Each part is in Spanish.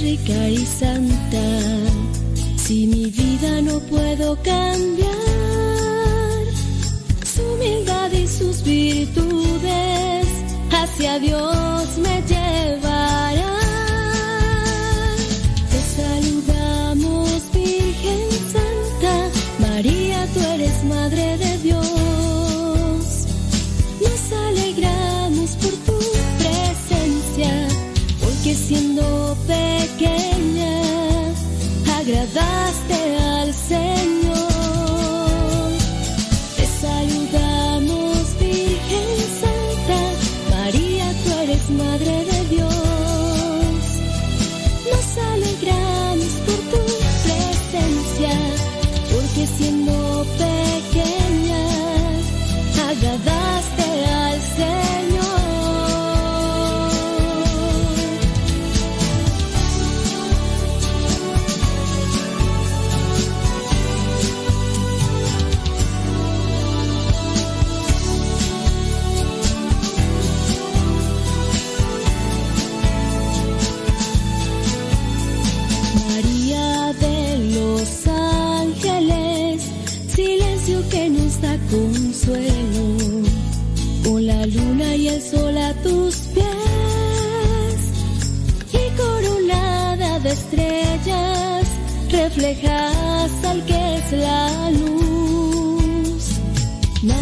rica y santa, si mi vida no puedo cambiar su humildad y sus virtudes hacia Dios me llevará.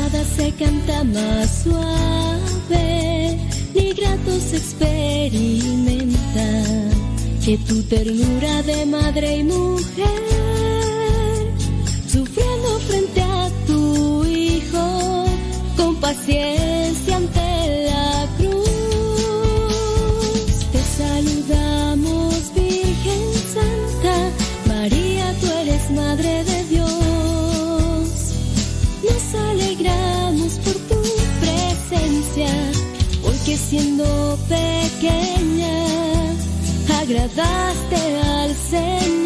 Nada se canta más suave, ni grato se experimenta que tu ternura de madre y mujer, sufriendo frente a tu hijo, con paciencia ante siendo pequeña, agradaste al Señor.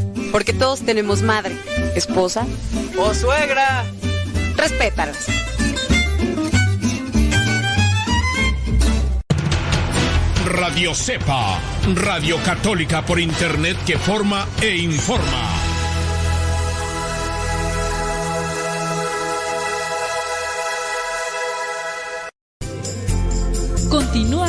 Porque todos tenemos madre, esposa ¡Oh, suegra! Respétalas. Radio Cepa, Radio Católica por Internet que forma e informa.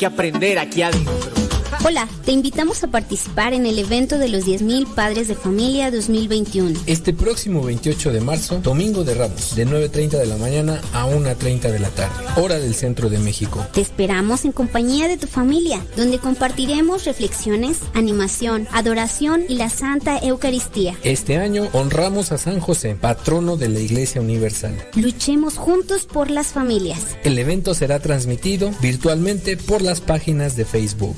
Que aprender aquí adentro. Hola, te invitamos a participar en el evento de los 10.000 Padres de Familia 2021. Este próximo 28 de marzo, Domingo de Ramos, de 9.30 de la mañana a 1.30 de la tarde, hora del centro de México. Te esperamos en compañía de tu familia, donde compartiremos reflexiones, animación, adoración y la Santa Eucaristía. Este año honramos a San José, patrono de la Iglesia Universal. Luchemos juntos por las familias. El evento será transmitido virtualmente por las páginas de Facebook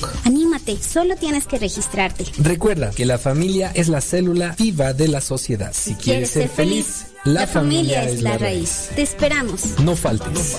solo tienes que registrarte. Recuerda que la familia es la célula viva de la sociedad. Si, quieres, ser feliz, la, familia, es la raíz. Te esperamos. No faltes.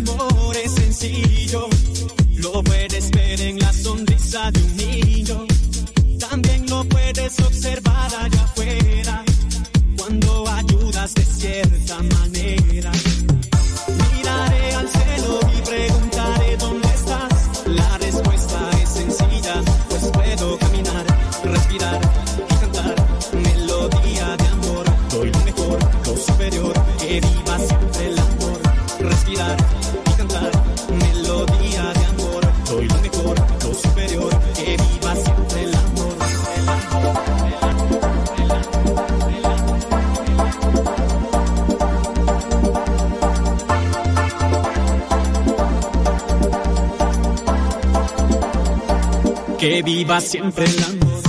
Viva siempre el amor.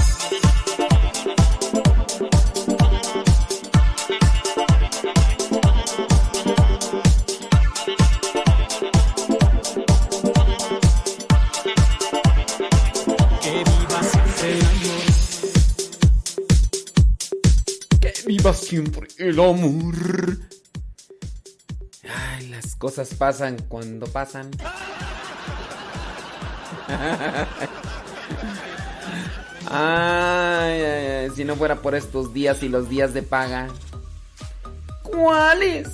Que viva siempre el amor. Que viva siempre el amor. Ay, las cosas pasan cuando pasan. Ay, si no fuera por estos días y los días de paga. ¿Cuáles?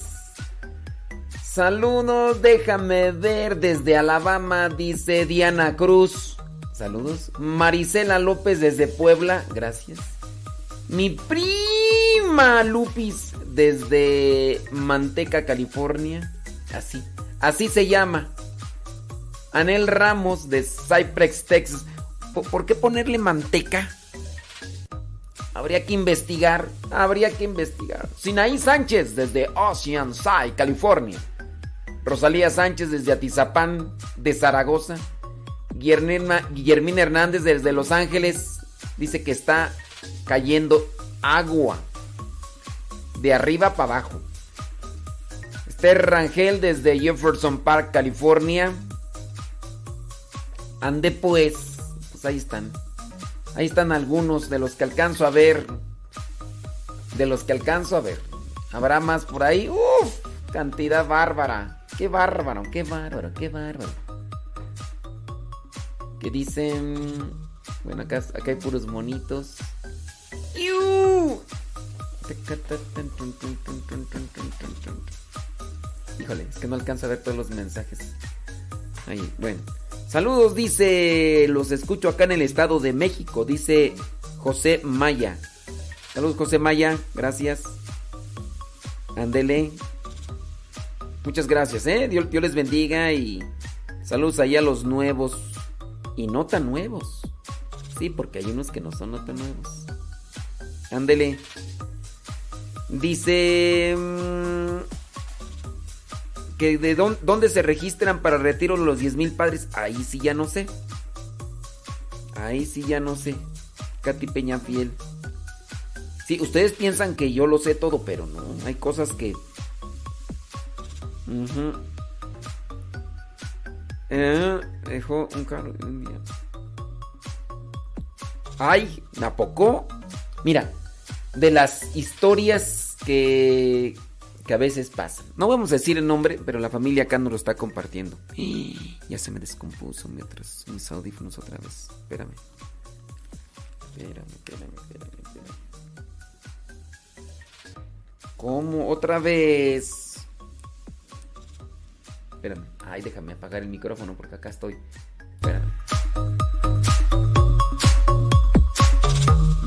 Saludos, déjame ver desde Alabama, dice Diana Cruz. Saludos. Marisela López desde Puebla, gracias. Mi prima Lupis desde Manteca, California. Así, así se llama. Anel Ramos de Cypress, Texas. ¿Por qué ponerle manteca? Habría que investigar, habría que investigar. Sinaí Sánchez desde Oceanside, California. Rosalía Sánchez desde Atizapán de Zaragoza. Guillermina Hernández desde Los Ángeles dice que está cayendo agua de arriba para abajo. Esther Rangel desde Jefferson Park, California. Ande pues, pues ahí están. Ahí están algunos de los que alcanzo a ver. De los que alcanzo a ver. ¿Habrá más por ahí? Uf, cantidad bárbara. Qué bárbaro, qué bárbaro, qué bárbaro. Que dicen... Bueno, acá, acá hay puros monitos. Híjole, es que no alcanza a ver todos los mensajes. Ahí, bueno. Saludos, dice. Los escucho acá en el Estado de México, dice José Maya. Saludos, José Maya. Gracias. Ándele. Muchas gracias, ¿eh? Dios, Dios les bendiga y saludos allá a los nuevos y no tan nuevos. Sí, porque hay unos que no son no tan nuevos. Ándele. Dice mm, que de dónde, se registran para retiro los 10 mil padres. Ahí sí ya no sé. Ahí sí ya no sé. Katy Peña Fiel. Sí, ustedes piensan que yo lo sé todo, pero no. Hay cosas que. eh, dejó un carro. Ay, ¿a poco? Mira, de las historias que, que a veces pasan. No vamos a decir el nombre, pero la familia acá nos lo está compartiendo. Ya se me descompuso mientras mis audífonos otra vez. Espérame. Espérame, espérame, espérame, espérame. ¿Cómo? Otra vez. Espérame. Ay, déjame apagar el micrófono porque acá estoy. Espérame.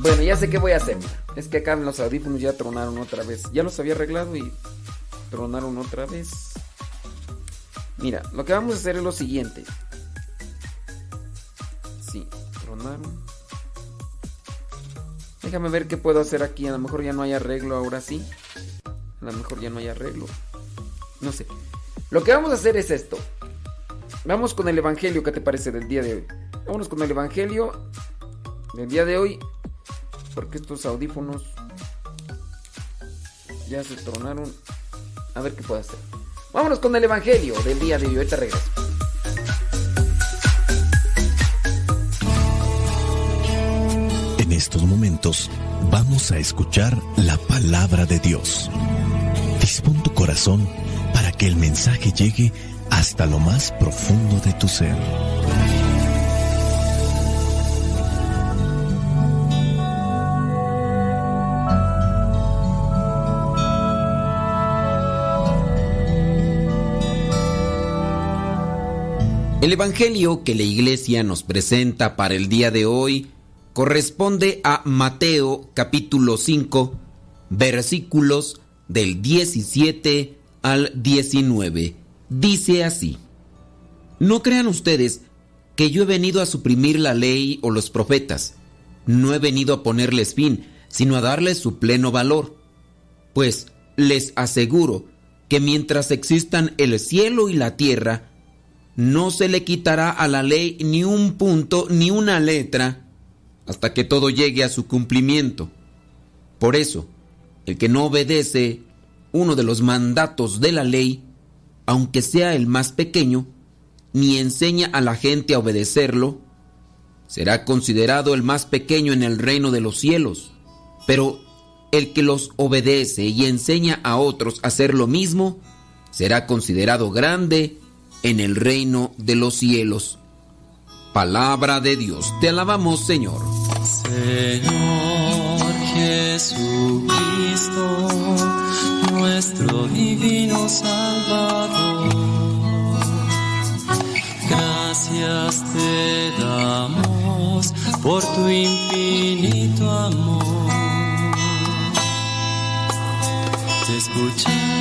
Bueno, ya sé qué voy a hacer. Es que acá los audífonos ya tronaron otra vez. Ya los había arreglado y tronaron otra vez. Mira, lo que vamos a hacer es lo siguiente. Sí, tronaron. Déjame ver qué puedo hacer aquí. A lo mejor ya no hay arreglo ahora sí. A lo mejor ya no hay arreglo. No sé. Lo que vamos a hacer es esto. Vamos con el Evangelio, ¿qué te parece del día de hoy? Vámonos con el Evangelio del día de hoy porque estos audífonos ya se tronaron. A ver qué puedo hacer. Vámonos con el Evangelio del día de hoy. Ahorita regreso. En estos momentos vamos a escuchar la palabra de Dios. Dispón tu corazón para que el mensaje llegue hasta lo más profundo de tu ser. El Evangelio que la iglesia nos presenta para el día de hoy corresponde a Mateo capítulo 5 versículos del 17 al 19. Dice así, No crean ustedes que yo he venido a suprimir la ley o los profetas. No he venido a ponerles fin, sino a darles su pleno valor. Pues les aseguro que mientras existan el cielo y la tierra, no se le quitará a la ley ni un punto ni una letra hasta que todo llegue a su cumplimiento. Por eso, el que no obedece uno de los mandatos de la ley, aunque sea el más pequeño, ni enseña a la gente a obedecerlo, será considerado el más pequeño en el reino de los cielos. Pero el que los obedece y enseña a otros a hacer lo mismo, será considerado grande en el reino de los cielos. Palabra de Dios, te alabamos Señor. Señor, Jesucristo, nuestro divino Salvador. Gracias te damos por tu infinito amor. Te escuchamos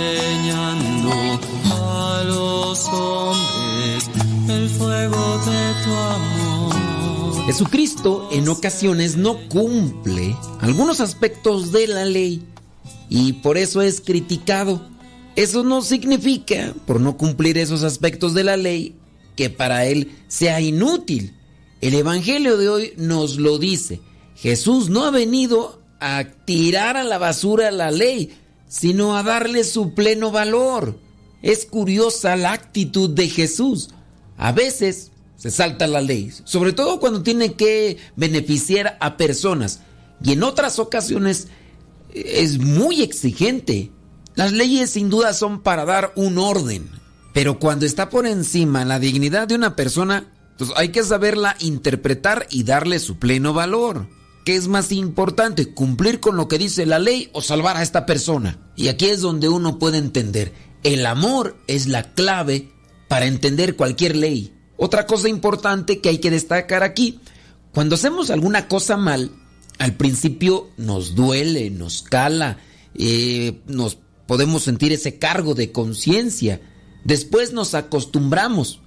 enseñando a los hombres el fuego de tu amor. Jesucristo en ocasiones no cumple algunos aspectos de la ley y por eso es criticado. Eso no significa, por no cumplir esos aspectos de la ley, que para él sea inútil. El Evangelio de hoy nos lo dice. Jesús no ha venido a tirar a la basura la ley, sino a darle su pleno valor. Es curiosa la actitud de Jesús. A veces se salta la ley, sobre todo cuando tiene que beneficiar a personas. Y en otras ocasiones es muy exigente. Las leyes sin duda son para dar un orden, pero cuando está por encima la dignidad de una persona, pues hay que saberla interpretar y darle su pleno valor. ¿Qué es más importante, cumplir con lo que dice la ley o salvar a esta persona? Y aquí es donde uno puede entender, el amor es la clave para entender cualquier ley. Otra cosa importante que hay que destacar aquí, cuando hacemos alguna cosa mal, al principio nos duele, nos cala, eh, nos podemos sentir ese cargo de conciencia. Después nos acostumbramos.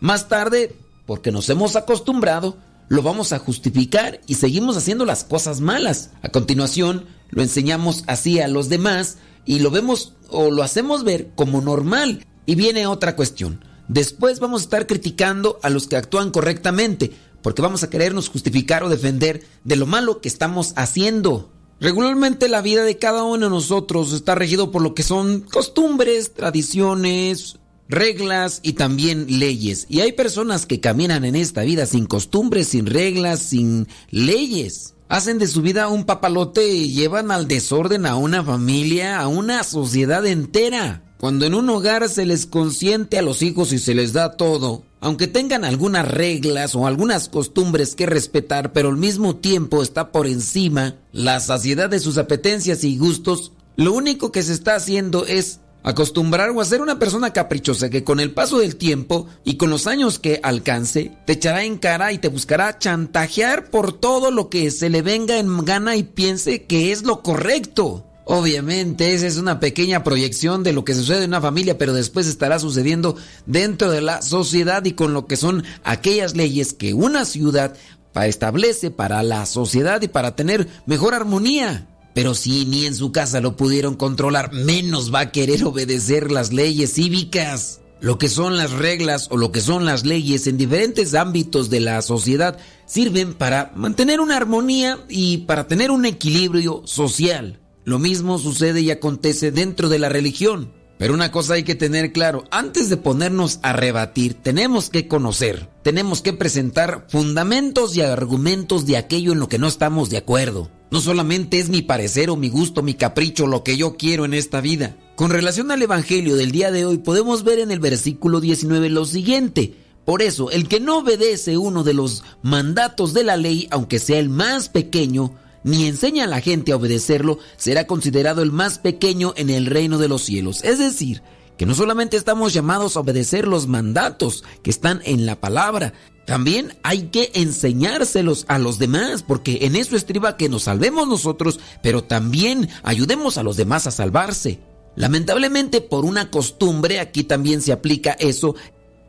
Más tarde, porque nos hemos acostumbrado, lo vamos a justificar y seguimos haciendo las cosas malas. A continuación, lo enseñamos así a los demás y lo vemos o lo hacemos ver como normal. Y viene otra cuestión. Después vamos a estar criticando a los que actúan correctamente, porque vamos a querernos justificar o defender de lo malo que estamos haciendo. Regularmente la vida de cada uno de nosotros está regido por lo que son costumbres, tradiciones, reglas y también leyes. Y hay personas que caminan en esta vida sin costumbres, sin reglas, sin leyes. Hacen de su vida un papalote y llevan al desorden a una familia, a una sociedad entera. Cuando en un hogar se les consiente a los hijos y se les da todo, aunque tengan algunas reglas o algunas costumbres que respetar, pero al mismo tiempo está por encima la saciedad de sus apetencias y gustos, lo único que se está haciendo es acostumbrar o hacer una persona caprichosa que con el paso del tiempo y con los años que alcance, te echará en cara y te buscará chantajear por todo lo que se le venga en gana y piense que es lo correcto. Obviamente, esa es una pequeña proyección de lo que sucede en una familia, pero después estará sucediendo dentro de la sociedad y con lo que son aquellas leyes que una ciudad establece para la sociedad y para tener mejor armonía. Pero si ni en su casa lo pudieron controlar, menos va a querer obedecer las leyes cívicas. Lo que son las reglas o lo que son las leyes en diferentes ámbitos de la sociedad sirven para mantener una armonía y para tener un equilibrio social. Lo mismo sucede y acontece dentro de la religión. Pero una cosa hay que tener claro, antes de ponernos a rebatir, tenemos que conocer, tenemos que presentar fundamentos y argumentos de aquello en lo que no estamos de acuerdo. No solamente es mi parecer o mi gusto, mi capricho, lo que yo quiero en esta vida. Con relación al Evangelio del día de hoy, podemos ver en el versículo 19 lo siguiente. Por eso, el que no obedece uno de los mandatos de la ley, aunque sea el más pequeño, ni enseña a la gente a obedecerlo, será considerado el más pequeño en el reino de los cielos. Es decir, que no solamente estamos llamados a obedecer los mandatos que están en la palabra, también hay que enseñárselos a los demás, porque en eso estriba que nos salvemos nosotros, pero también ayudemos a los demás a salvarse. Lamentablemente por una costumbre, aquí también se aplica eso,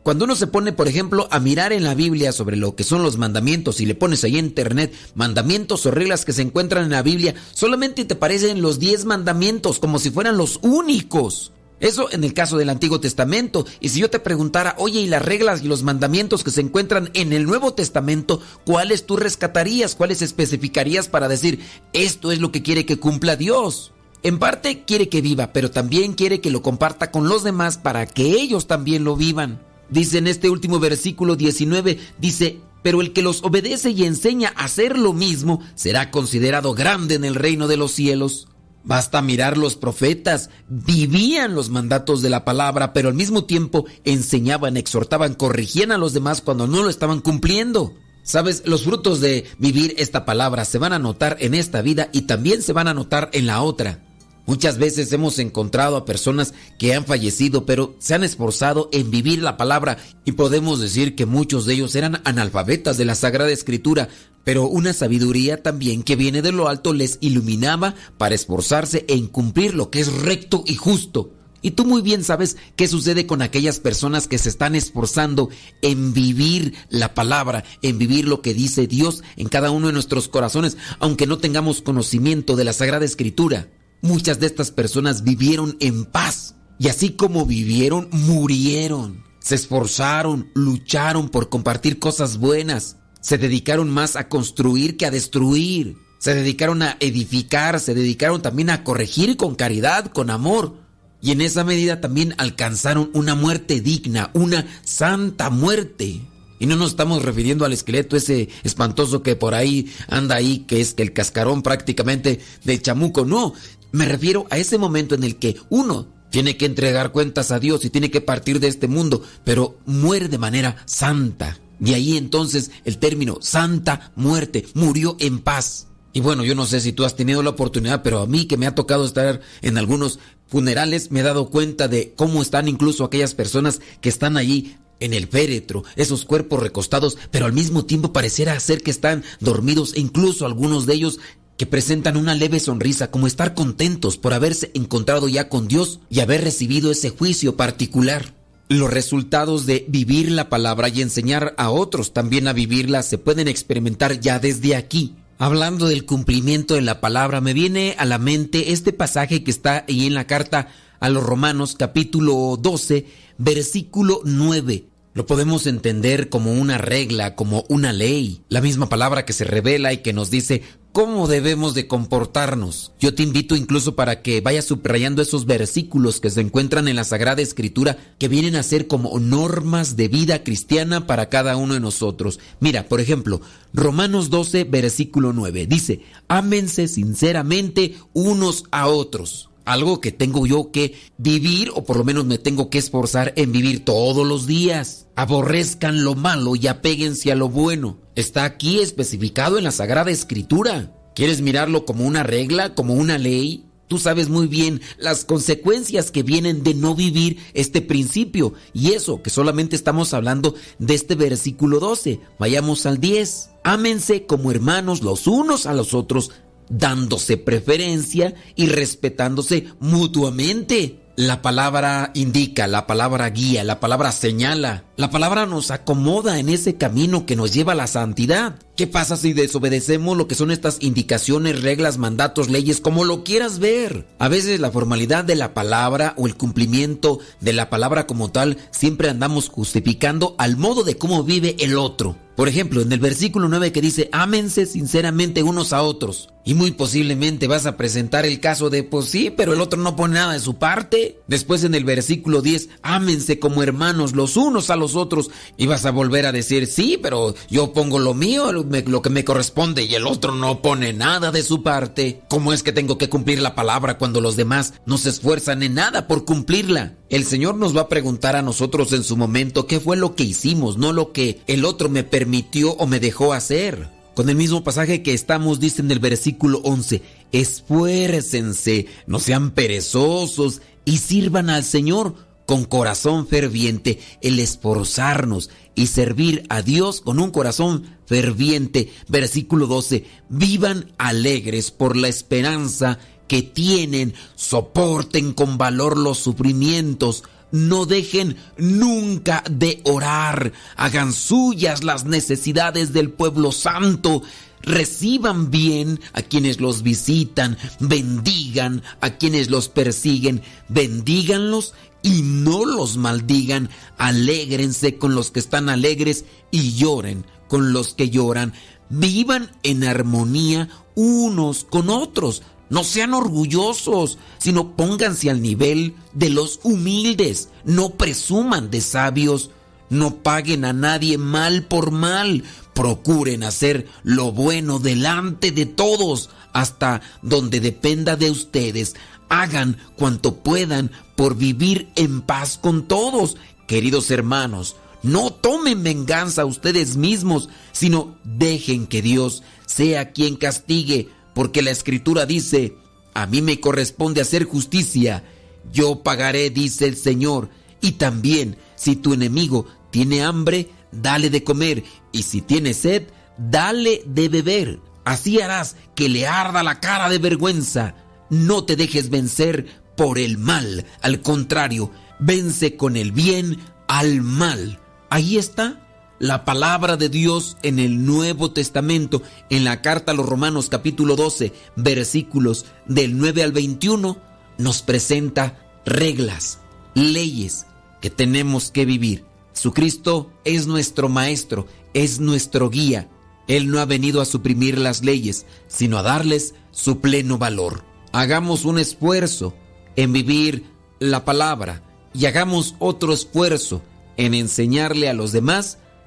cuando uno se pone, por ejemplo, a mirar en la Biblia sobre lo que son los mandamientos y le pones ahí en internet mandamientos o reglas que se encuentran en la Biblia, solamente te parecen los 10 mandamientos como si fueran los únicos. Eso en el caso del Antiguo Testamento. Y si yo te preguntara, oye, ¿y las reglas y los mandamientos que se encuentran en el Nuevo Testamento, cuáles tú rescatarías, cuáles especificarías para decir, esto es lo que quiere que cumpla Dios? En parte quiere que viva, pero también quiere que lo comparta con los demás para que ellos también lo vivan. Dice en este último versículo 19, dice, pero el que los obedece y enseña a hacer lo mismo será considerado grande en el reino de los cielos. Basta mirar los profetas, vivían los mandatos de la palabra, pero al mismo tiempo enseñaban, exhortaban, corrigían a los demás cuando no lo estaban cumpliendo. Sabes, los frutos de vivir esta palabra se van a notar en esta vida y también se van a notar en la otra. Muchas veces hemos encontrado a personas que han fallecido, pero se han esforzado en vivir la palabra y podemos decir que muchos de ellos eran analfabetas de la Sagrada Escritura, pero una sabiduría también que viene de lo alto les iluminaba para esforzarse en cumplir lo que es recto y justo. Y tú muy bien sabes qué sucede con aquellas personas que se están esforzando en vivir la palabra, en vivir lo que dice Dios en cada uno de nuestros corazones, aunque no tengamos conocimiento de la Sagrada Escritura. Muchas de estas personas vivieron en paz y así como vivieron, murieron. Se esforzaron, lucharon por compartir cosas buenas, se dedicaron más a construir que a destruir. Se dedicaron a edificar, se dedicaron también a corregir con caridad, con amor. Y en esa medida también alcanzaron una muerte digna, una santa muerte. Y no nos estamos refiriendo al esqueleto ese espantoso que por ahí anda ahí, que es el cascarón prácticamente de chamuco. No, me refiero a ese momento en el que uno tiene que entregar cuentas a Dios y tiene que partir de este mundo, pero muere de manera santa. Y ahí entonces el término santa muerte murió en paz. Y bueno, yo no sé si tú has tenido la oportunidad, pero a mí que me ha tocado estar en algunos funerales, me he dado cuenta de cómo están incluso aquellas personas que están allí en el féretro, esos cuerpos recostados, pero al mismo tiempo pareciera ser que están dormidos e incluso algunos de ellos que presentan una leve sonrisa, como estar contentos por haberse encontrado ya con Dios y haber recibido ese juicio particular. Los resultados de vivir la palabra y enseñar a otros también a vivirla se pueden experimentar ya desde aquí. Hablando del cumplimiento de la palabra, me viene a la mente este pasaje que está ahí en la carta a los Romanos capítulo 12, versículo 9. Lo podemos entender como una regla, como una ley, la misma palabra que se revela y que nos dice cómo debemos de comportarnos. Yo te invito incluso para que vayas subrayando esos versículos que se encuentran en la Sagrada Escritura que vienen a ser como normas de vida cristiana para cada uno de nosotros. Mira, por ejemplo, Romanos 12, versículo 9, dice, ámense sinceramente unos a otros algo que tengo yo que vivir o por lo menos me tengo que esforzar en vivir todos los días. Aborrezcan lo malo y apéguense a lo bueno. Está aquí especificado en la Sagrada Escritura. ¿Quieres mirarlo como una regla, como una ley? Tú sabes muy bien las consecuencias que vienen de no vivir este principio. Y eso, que solamente estamos hablando de este versículo 12. Vayamos al 10. Ámense como hermanos los unos a los otros dándose preferencia y respetándose mutuamente. La palabra indica, la palabra guía, la palabra señala, la palabra nos acomoda en ese camino que nos lleva a la santidad. ¿Qué pasa si desobedecemos lo que son estas indicaciones, reglas, mandatos, leyes, como lo quieras ver? A veces la formalidad de la palabra o el cumplimiento de la palabra como tal siempre andamos justificando al modo de cómo vive el otro. Por ejemplo, en el versículo 9 que dice, ámense sinceramente unos a otros. Y muy posiblemente vas a presentar el caso de, pues sí, pero el otro no pone nada de su parte. Después en el versículo 10, ámense como hermanos los unos a los otros. Y vas a volver a decir, sí, pero yo pongo lo mío, lo que me corresponde, y el otro no pone nada de su parte. ¿Cómo es que tengo que cumplir la palabra cuando los demás no se esfuerzan en nada por cumplirla? El Señor nos va a preguntar a nosotros en su momento qué fue lo que hicimos, no lo que el otro me permitió o me dejó hacer. Con el mismo pasaje que estamos, dice en el versículo 11, esfuércense, no sean perezosos y sirvan al Señor con corazón ferviente, el esforzarnos y servir a Dios con un corazón ferviente. Versículo 12, vivan alegres por la esperanza que tienen, soporten con valor los sufrimientos, no dejen nunca de orar. Hagan suyas las necesidades del pueblo santo. Reciban bien a quienes los visitan, bendigan a quienes los persiguen, bendíganlos y no los maldigan. Alégrense con los que están alegres y lloren con los que lloran. Vivan en armonía unos con otros. No sean orgullosos, sino pónganse al nivel de los humildes. No presuman de sabios. No paguen a nadie mal por mal. Procuren hacer lo bueno delante de todos, hasta donde dependa de ustedes. Hagan cuanto puedan por vivir en paz con todos. Queridos hermanos, no tomen venganza ustedes mismos, sino dejen que Dios sea quien castigue, porque la escritura dice, a mí me corresponde hacer justicia, yo pagaré, dice el Señor, y también si tu enemigo tiene hambre, dale de comer, y si tiene sed, dale de beber. Así harás que le arda la cara de vergüenza. No te dejes vencer por el mal, al contrario, vence con el bien al mal. Ahí está la palabra de Dios en el Nuevo Testamento, en la carta a los Romanos capítulo 12, versículos del 9 al 21, nos presenta reglas, leyes que tenemos que vivir. Jesucristo es nuestro Maestro, es nuestro guía. Él no ha venido a suprimir las leyes, sino a darles su pleno valor. Hagamos un esfuerzo en vivir la palabra y hagamos otro esfuerzo en enseñarle a los demás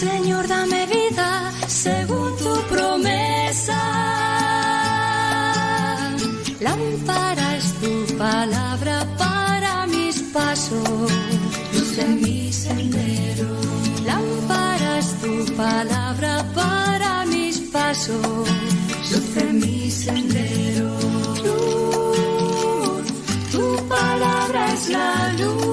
Señor, dame vida según tu promesa. Lámpara es tu palabra para mis pasos, luz en mi sendero. Lámpara es tu palabra para mis pasos, luz en mi sendero. Luz, tu palabra es la luz.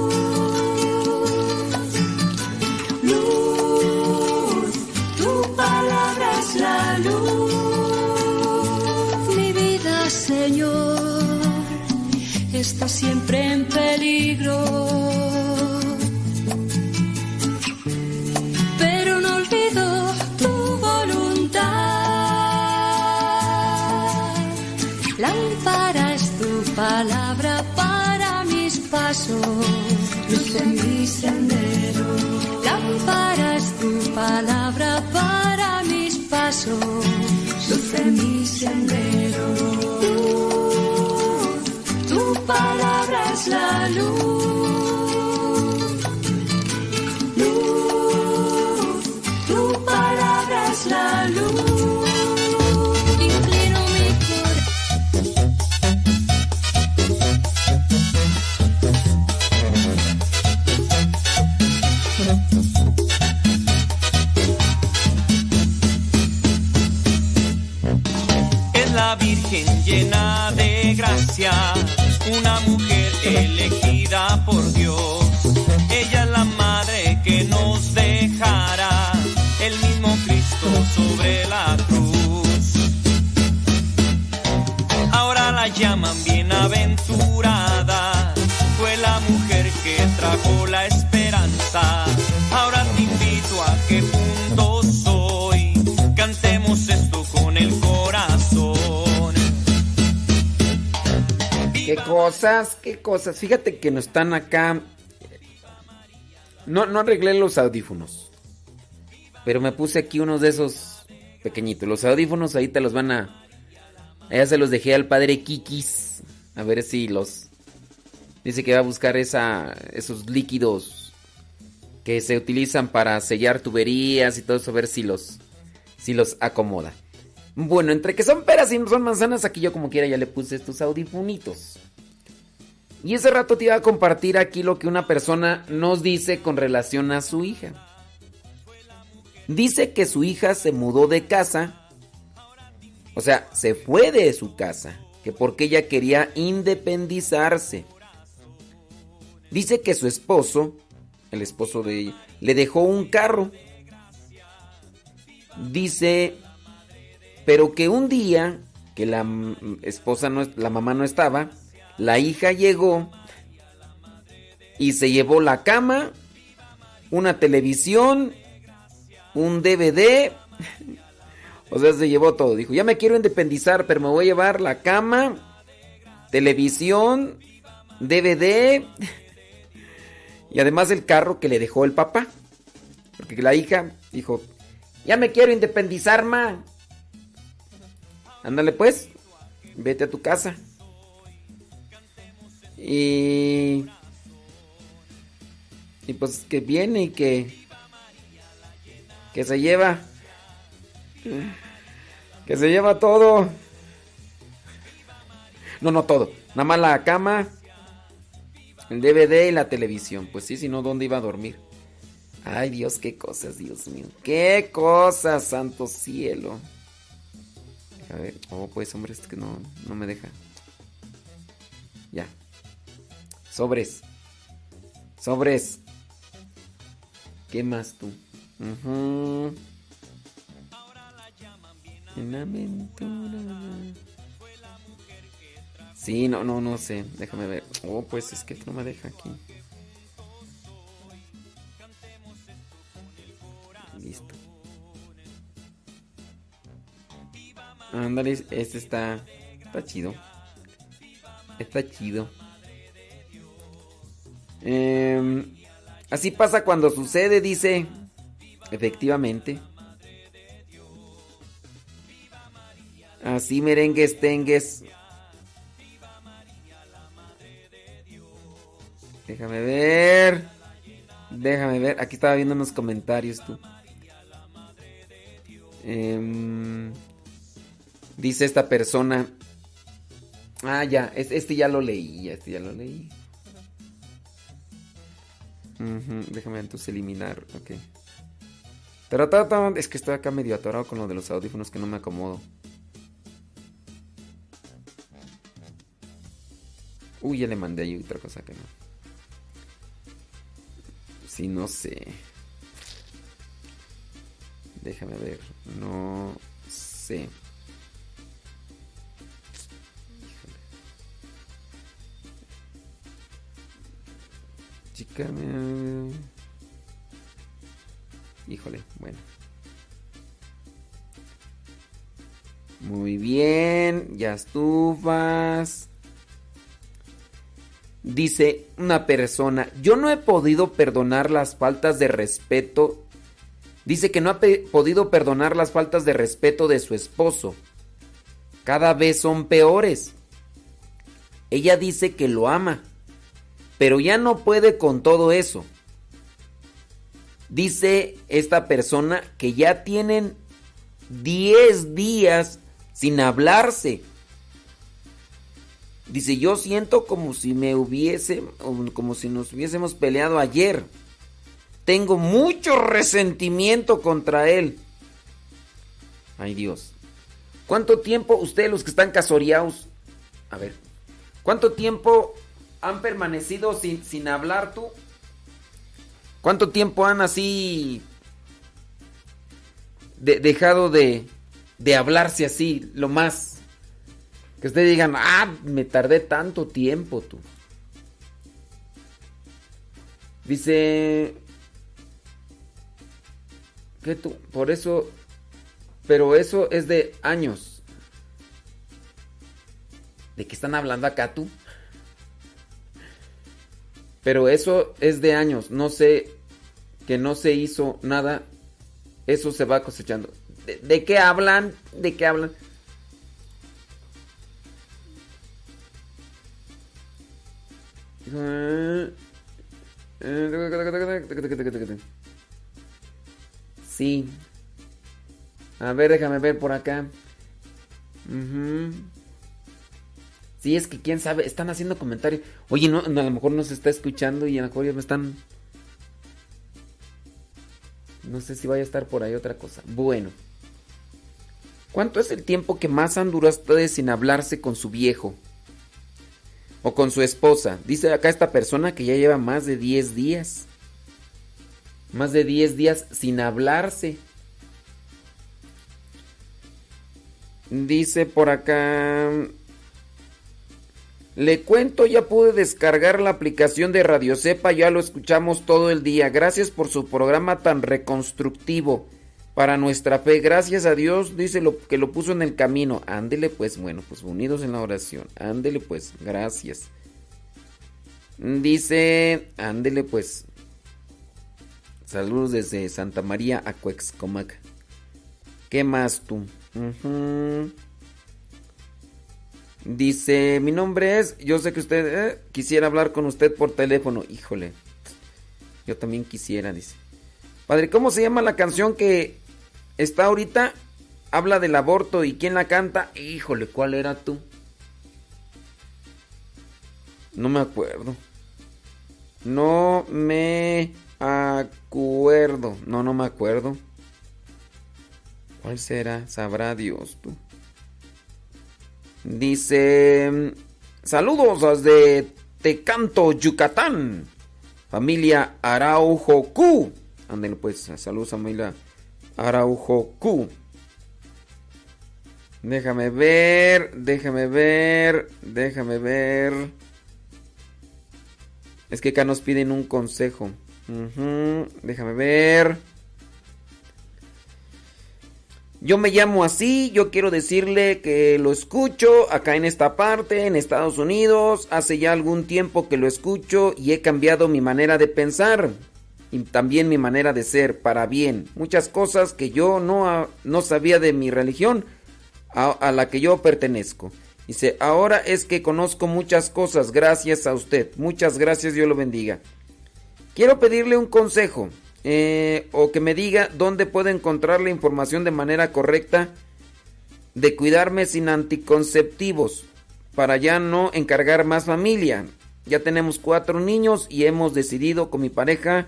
Está siempre en peligro. Pero no olvido tu voluntad. Lámpara es tu palabra para mis pasos, luz en mi sendero. Lámpara es tu palabra la luz. Bienaventurada, fue la mujer que trajo la esperanza. Ahora te invito a que juntos hoy cantemos esto con el corazón. Qué cosas, qué cosas. Fíjate que no están acá. No, no arreglé los audífonos. Pero me puse aquí unos de esos pequeñitos. Los audífonos ahí te los van a. Ya se los dejé al padre Kikis. A ver si los. Dice que va a buscar esa, esos líquidos que se utilizan para sellar tuberías y todo eso. A ver si los, si los acomoda. Bueno, entre que son peras y no son manzanas, aquí yo como quiera ya le puse estos audifunitos. Y ese rato te iba a compartir aquí lo que una persona nos dice con relación a su hija. Dice que su hija se mudó de casa, o sea, se fue de su casa, que porque ella quería independizarse. Dice que su esposo, el esposo de ella, le dejó un carro. Dice pero que un día que la esposa no, la mamá no estaba, la hija llegó y se llevó la cama, una televisión, un DVD, o sea, se llevó todo. Dijo, ya me quiero independizar, pero me voy a llevar la cama, televisión, DVD y además el carro que le dejó el papá. Porque la hija dijo, ya me quiero independizar, ma. Ándale pues, vete a tu casa. Y... Y pues que viene y que... Que se lleva... Que se lleva todo. No, no todo. Nada más la cama, el DVD y la televisión. Pues sí, si no, ¿dónde iba a dormir? Ay Dios, qué cosas, Dios mío. Qué cosas, santo cielo. A ver, oh, pues hombre, es que no, no me deja. Ya. Sobres. Sobres. ¿Qué más tú? Uh En aventura. Sí, no, no, no sé. Déjame ver. Oh, pues es que no me deja aquí. Listo. Ándale, este está. Está chido. Está chido. Em, así pasa cuando sucede, dice. Efectivamente. Así merengues tengues. Déjame ver. Déjame ver. Aquí estaba viendo unos comentarios tú. Eh, Dice esta persona. Ah, ya, este ya lo leí, este ya lo leí. déjame entonces eliminar, ok. Es que estoy acá medio atorado con lo de los audífonos que no me acomodo. Uy, ya le mandé ahí otra cosa que no. Sí, no sé. Déjame ver. No sé. Chica. Híjole, bueno. Muy bien, ya estufas. Dice una persona, yo no he podido perdonar las faltas de respeto. Dice que no ha podido perdonar las faltas de respeto de su esposo. Cada vez son peores. Ella dice que lo ama pero ya no puede con todo eso. Dice esta persona que ya tienen 10 días sin hablarse. Dice, yo siento como si me hubiese, como si nos hubiésemos peleado ayer. Tengo mucho resentimiento contra él. Ay Dios. ¿Cuánto tiempo ustedes los que están casoreados? A ver. ¿Cuánto tiempo han permanecido sin, sin hablar tú? ¿Cuánto tiempo han así dejado de, de hablarse así, lo más? Que ustedes digan, ah, me tardé tanto tiempo tú. Dice que tú, por eso, pero eso es de años. ¿De qué están hablando acá tú? Pero eso es de años. No sé que no se hizo nada. Eso se va cosechando. ¿De, de qué hablan? ¿De qué hablan? Sí. A ver, déjame ver por acá. Ujú. Sí, es que quién sabe, están haciendo comentarios. Oye, a lo mejor no se está escuchando y a lo mejor ya me están. No sé si vaya a estar por ahí otra cosa. Bueno. ¿Cuánto es el tiempo que más han durado ustedes sin hablarse con su viejo? O con su esposa. Dice acá esta persona que ya lleva más de 10 días. Más de 10 días sin hablarse. Dice por acá. Le cuento, ya pude descargar la aplicación de Radio Cepa, ya lo escuchamos todo el día. Gracias por su programa tan reconstructivo para nuestra fe. Gracias a Dios, dice lo que lo puso en el camino. Ándele pues, bueno, pues unidos en la oración. Ándele pues, gracias. Dice, ándele pues. Saludos desde Santa María a Cuexcomac. ¿Qué más tú? Dice, mi nombre es, yo sé que usted eh, quisiera hablar con usted por teléfono. Híjole, yo también quisiera, dice. Padre, ¿cómo se llama la canción que está ahorita? Habla del aborto y quién la canta. Híjole, ¿cuál era tú? No me acuerdo. No me acuerdo. No, no me acuerdo. ¿Cuál será? Sabrá Dios tú. Dice, saludos desde Tecanto, Yucatán. Familia Araujo Q. Ándale pues, saludos familia Araujo Q. Déjame ver, déjame ver, déjame ver. Es que acá nos piden un consejo. Déjame ver. Yo me llamo así, yo quiero decirle que lo escucho acá en esta parte, en Estados Unidos. Hace ya algún tiempo que lo escucho y he cambiado mi manera de pensar y también mi manera de ser para bien. Muchas cosas que yo no, no sabía de mi religión a, a la que yo pertenezco. Dice, ahora es que conozco muchas cosas gracias a usted. Muchas gracias, Dios lo bendiga. Quiero pedirle un consejo eh, o que me diga dónde puedo encontrar la información de manera correcta de cuidarme sin anticonceptivos para ya no encargar más familia. Ya tenemos cuatro niños y hemos decidido con mi pareja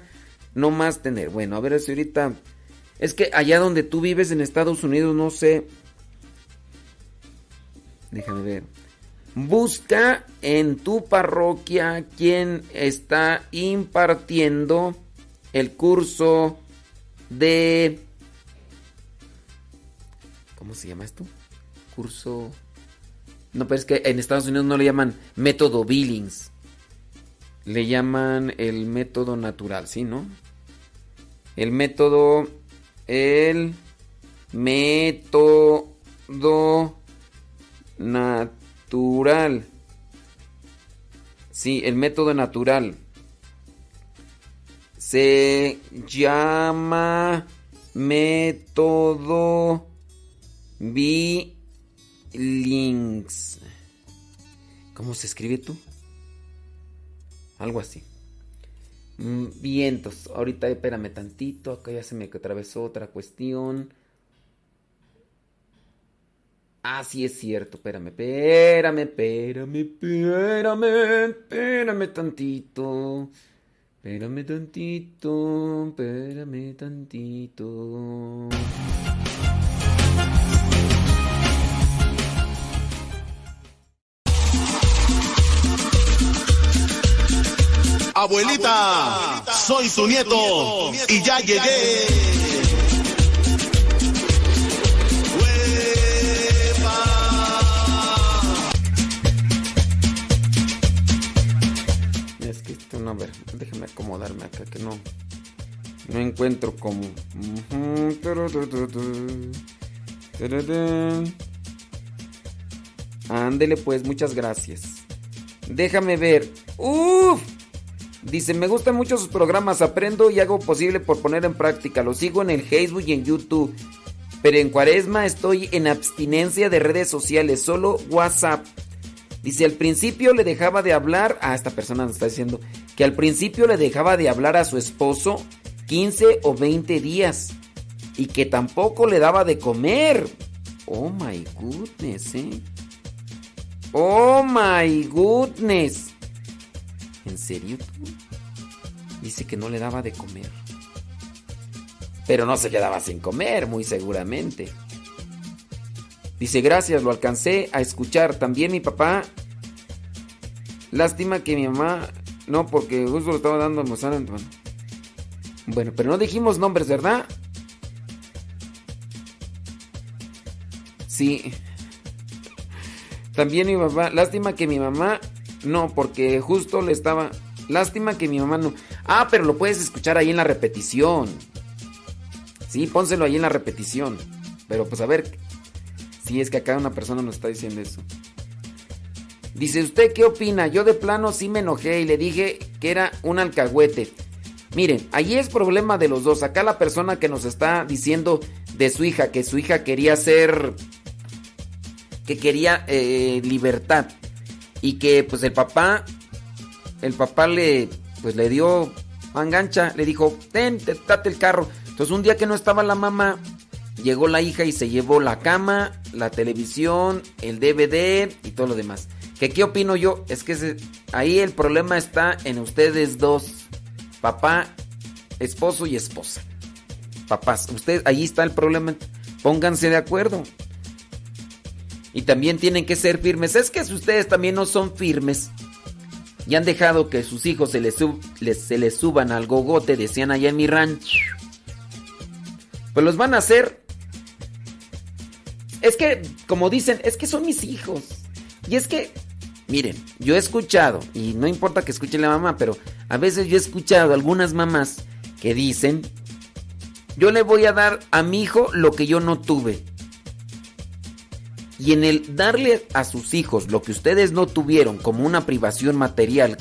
no más tener. Bueno, a ver si ahorita... Es que allá donde tú vives en Estados Unidos, no sé... Déjame ver. Busca en tu parroquia quién está impartiendo el curso de... ¿Cómo se llama esto? Curso... No, pero es que en Estados Unidos no le llaman método Billings. Le llaman el método natural, ¿sí, no? El método... El método natural. Sí, el método natural. Se llama método Billings. ¿Cómo se escribe tú? Algo así. Mm, Vientos. Ahorita espérame tantito. Acá ya se me atravesó otra cuestión. Ah, sí es cierto. Espérame, espérame, espérame, espérame, espérame tantito. Espérame tantito, espérame tantito. Abuelita, soy tu nieto y ya llegué. Es que esto no, a ver, déjame acomodarme acá que no. No encuentro como. Tururú. Ándele pues, muchas gracias. Déjame ver. Uf. Dice, me gustan mucho sus programas, aprendo y hago posible por poner en práctica. Los sigo en el Facebook y en YouTube. Pero en cuaresma estoy en abstinencia de redes sociales, solo WhatsApp. Dice, al principio le dejaba de hablar, a esta persona nos está diciendo, que al principio le dejaba de hablar a su esposo 15 o 20 días y que tampoco le daba de comer. Oh my goodness, ¿eh? Oh my goodness. ¿En serio? Dice que no le daba de comer. Pero no se quedaba sin comer, muy seguramente. Dice, gracias, lo alcancé a escuchar. También mi papá. Lástima que mi mamá. No, porque justo lo estaba dando a Bueno. bueno, pero no dijimos nombres, ¿verdad? Sí. También mi papá. Lástima que mi mamá. No, porque justo le estaba. Lástima que mi mamá no. Ah, pero lo puedes escuchar ahí en la repetición. Sí, pónselo ahí en la repetición. Pero pues a ver. Si es que acá una persona nos está diciendo eso. Dice, ¿usted qué opina? Yo de plano sí me enojé y le dije que era un alcahuete. Miren, allí es problema de los dos. Acá la persona que nos está diciendo de su hija, que su hija quería ser... que quería eh, libertad. Y que pues el papá, el papá le, pues le dio mangancha, le dijo, ten, date el carro. Entonces un día que no estaba la mamá, llegó la hija y se llevó la cama, la televisión, el DVD y todo lo demás. ¿Qué, qué opino yo? Es que ahí el problema está en ustedes dos. Papá, esposo y esposa. Papás, usted, ahí está el problema. Pónganse de acuerdo. Y también tienen que ser firmes. Es que si ustedes también no son firmes y han dejado que sus hijos se les, se les suban al gogote, decían allá en mi rancho, pues los van a hacer. Es que, como dicen, es que son mis hijos. Y es que, miren, yo he escuchado, y no importa que escuche la mamá, pero a veces yo he escuchado algunas mamás que dicen, yo le voy a dar a mi hijo lo que yo no tuve. Y en el darle a sus hijos lo que ustedes no tuvieron como una privación material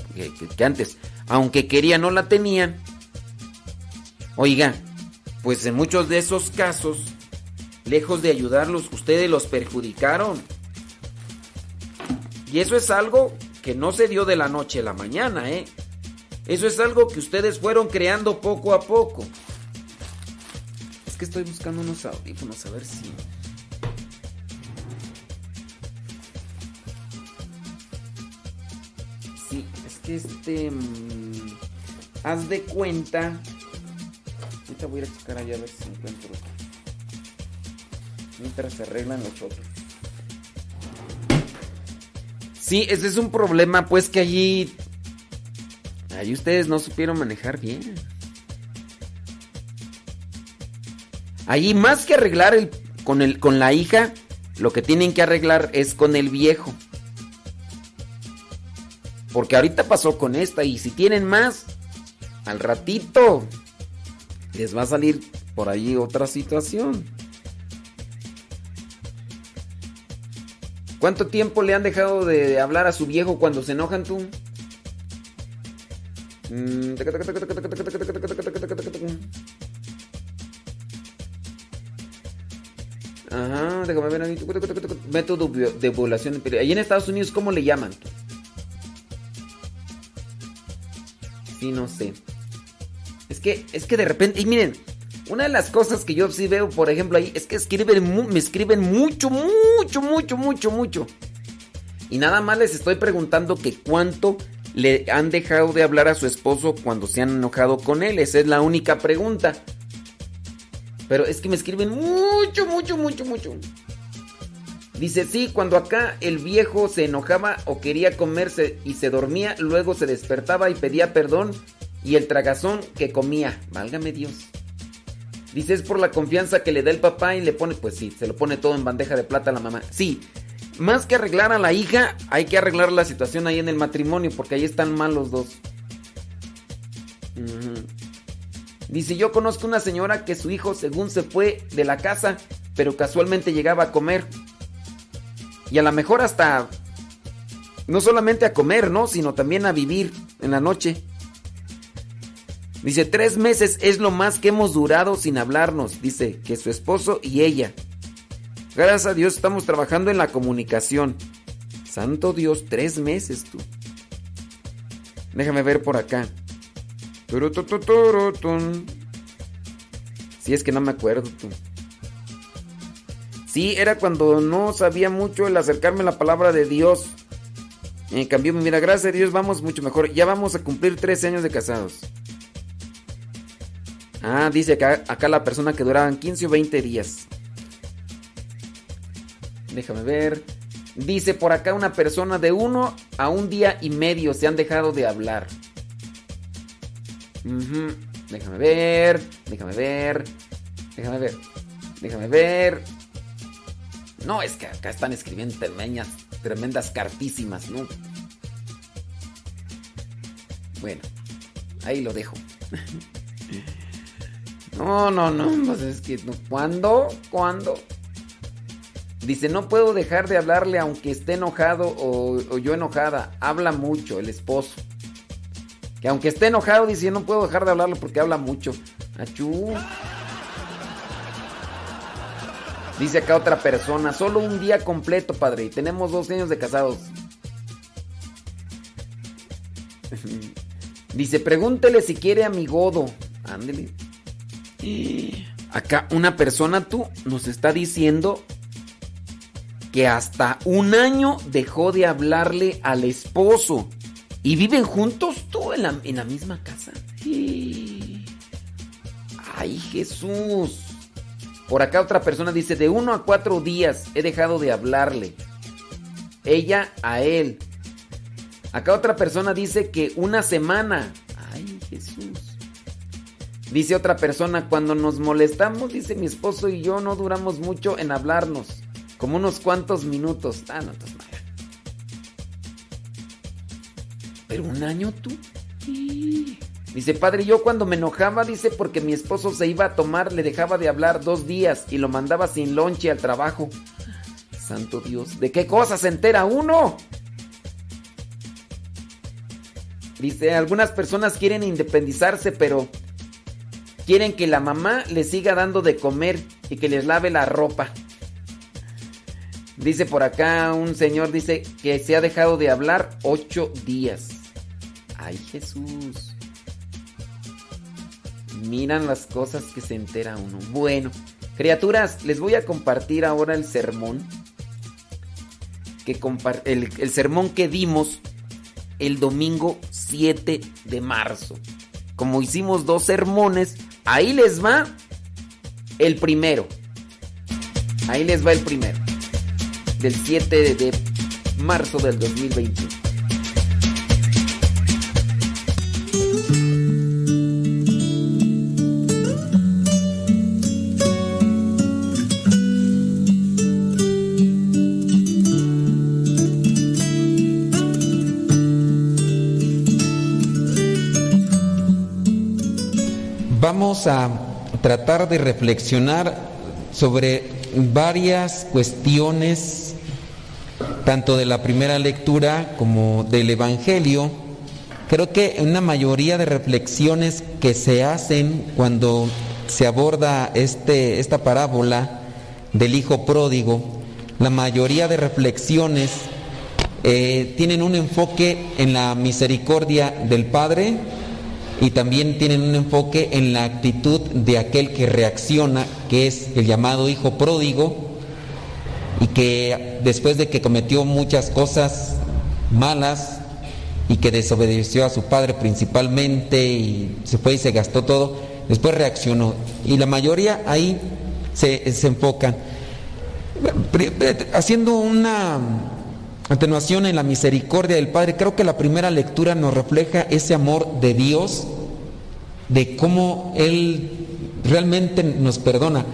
que, antes, aunque querían, no la tenían. Oiga, pues en muchos de esos casos, lejos de ayudarlos, ustedes los perjudicaron. Y eso es algo que no se dio de la noche a la mañana, ¿eh? Eso es algo que ustedes fueron creando poco a poco. Es que estoy buscando unos audífonos a ver si... este. Mm, haz de cuenta. Ahorita voy a ir a checar allá a ver si encuentro. Mientras se arreglan los otros. Sí, ese es un problema, pues que allí. Allí ustedes no supieron manejar bien. Allí, más que arreglar el, con, el, con la hija, lo que tienen que arreglar es con el viejo. Porque ahorita pasó con esta y si tienen más, al ratito les va a salir por allí otra situación. ¿Cuánto tiempo le han dejado de hablar a su viejo cuando se enojan tú? Ajá, déjame ver. Método de población. Ahí en Estados Unidos, ¿cómo le llaman? Sí, no sé. Es que, es que de repente, y miren, una de las cosas que yo sí veo, por ejemplo, ahí, es que escriben, me escriben mucho, mucho, mucho, mucho, mucho. Y nada más les estoy preguntando que cuánto le han dejado de hablar a su esposo cuando se han enojado con él. Esa es la única pregunta. Pero es que me escriben mucho, mucho, mucho, mucho. Dice, sí, cuando acá el viejo se enojaba o quería comerse y se dormía, luego se despertaba y pedía perdón y el tragazón que comía. Válgame Dios. Dice, es por la confianza que le da el papá y le pone, pues sí, se lo pone todo en bandeja de plata a la mamá. Sí, más que arreglar a la hija, hay que arreglar la situación ahí en el matrimonio porque ahí están mal los dos. Dice, yo conozco una señora que su hijo según se fue de la casa, pero casualmente llegaba a comer. Y a lo mejor hasta no solamente a comer, ¿no? Sino también a vivir en la noche. Dice, tres meses es lo más que hemos durado sin hablarnos. Dice que su esposo y ella. Gracias a Dios estamos trabajando en la comunicación. Santo Dios, tres meses tú. Déjame ver por acá. Si es que no me acuerdo tú. Sí, era cuando no sabía mucho el acercarme a la palabra de Dios. En cambio, mira, gracias a Dios vamos mucho mejor. Ya vamos a cumplir 13 años de casados. Ah, dice acá, acá la persona que duraban 15 o 20 días. Déjame ver. Dice por acá una persona de uno a un día y medio se han dejado de hablar. Déjame ver, déjame ver, déjame ver, déjame ver. No, es que acá están escribiendo tremendas, cartísimas, ¿no? Bueno, ahí lo dejo. No, no, no, pues es que, ¿cuándo? ¿Cuándo? Dice, no puedo dejar de hablarle aunque esté enojado o, yo enojada. Habla mucho el esposo. Que aunque esté enojado, dice, no puedo dejar de hablarle porque habla mucho. Achú. Dice acá otra persona, solo un día completo, padre, y tenemos dos años de casados. Dice, pregúntele si quiere a mi godo. Ándele. Acá una persona tú nos está diciendo que hasta un año dejó de hablarle al esposo. Y viven juntos tú en la, en la misma casa. Ay, Jesús. Por acá otra persona dice, de uno a cuatro días he dejado de hablarle. Ella a él. Acá otra persona dice que una semana. Ay, Jesús. Dice otra persona, cuando nos molestamos, dice mi esposo y yo, no duramos mucho en hablarnos. Como unos cuantos minutos. Ah, no, entonces. Pero un año tú. Dice, padre, yo cuando me enojaba, dice, porque mi esposo se iba a tomar, le dejaba de hablar dos días y lo mandaba sin lonche al trabajo. Santo Dios, ¿de qué cosa se entera uno? Dice, algunas personas quieren independizarse, pero quieren que la mamá les siga dando de comer y que les lave la ropa. Dice por acá un señor, dice que se ha dejado de hablar ocho días. Ay Jesús. Miran las cosas que se entera uno. Bueno, criaturas, les voy a compartir ahora el sermón. Que el, el sermón que dimos el domingo 7 de marzo. Como hicimos dos sermones, ahí les va el primero. Ahí les va el primero. Del 7 de marzo del 2021. A tratar de reflexionar sobre varias cuestiones, tanto de la primera lectura como del Evangelio. Creo que una mayoría de reflexiones que se hacen cuando se aborda este, esta parábola del Hijo Pródigo, la mayoría de reflexiones eh, tienen un enfoque en la misericordia del Padre, y también tienen un enfoque en la actitud de aquel que reacciona, que es el llamado hijo pródigo, y que después de que cometió muchas cosas malas y que desobedeció a su padre principalmente y se fue y se gastó todo, después reaccionó. Y la mayoría ahí se, se enfocan. Haciendo una atenuación en la misericordia del Padre, creo que la primera lectura nos refleja ese amor de Dios, de cómo Él realmente nos perdona.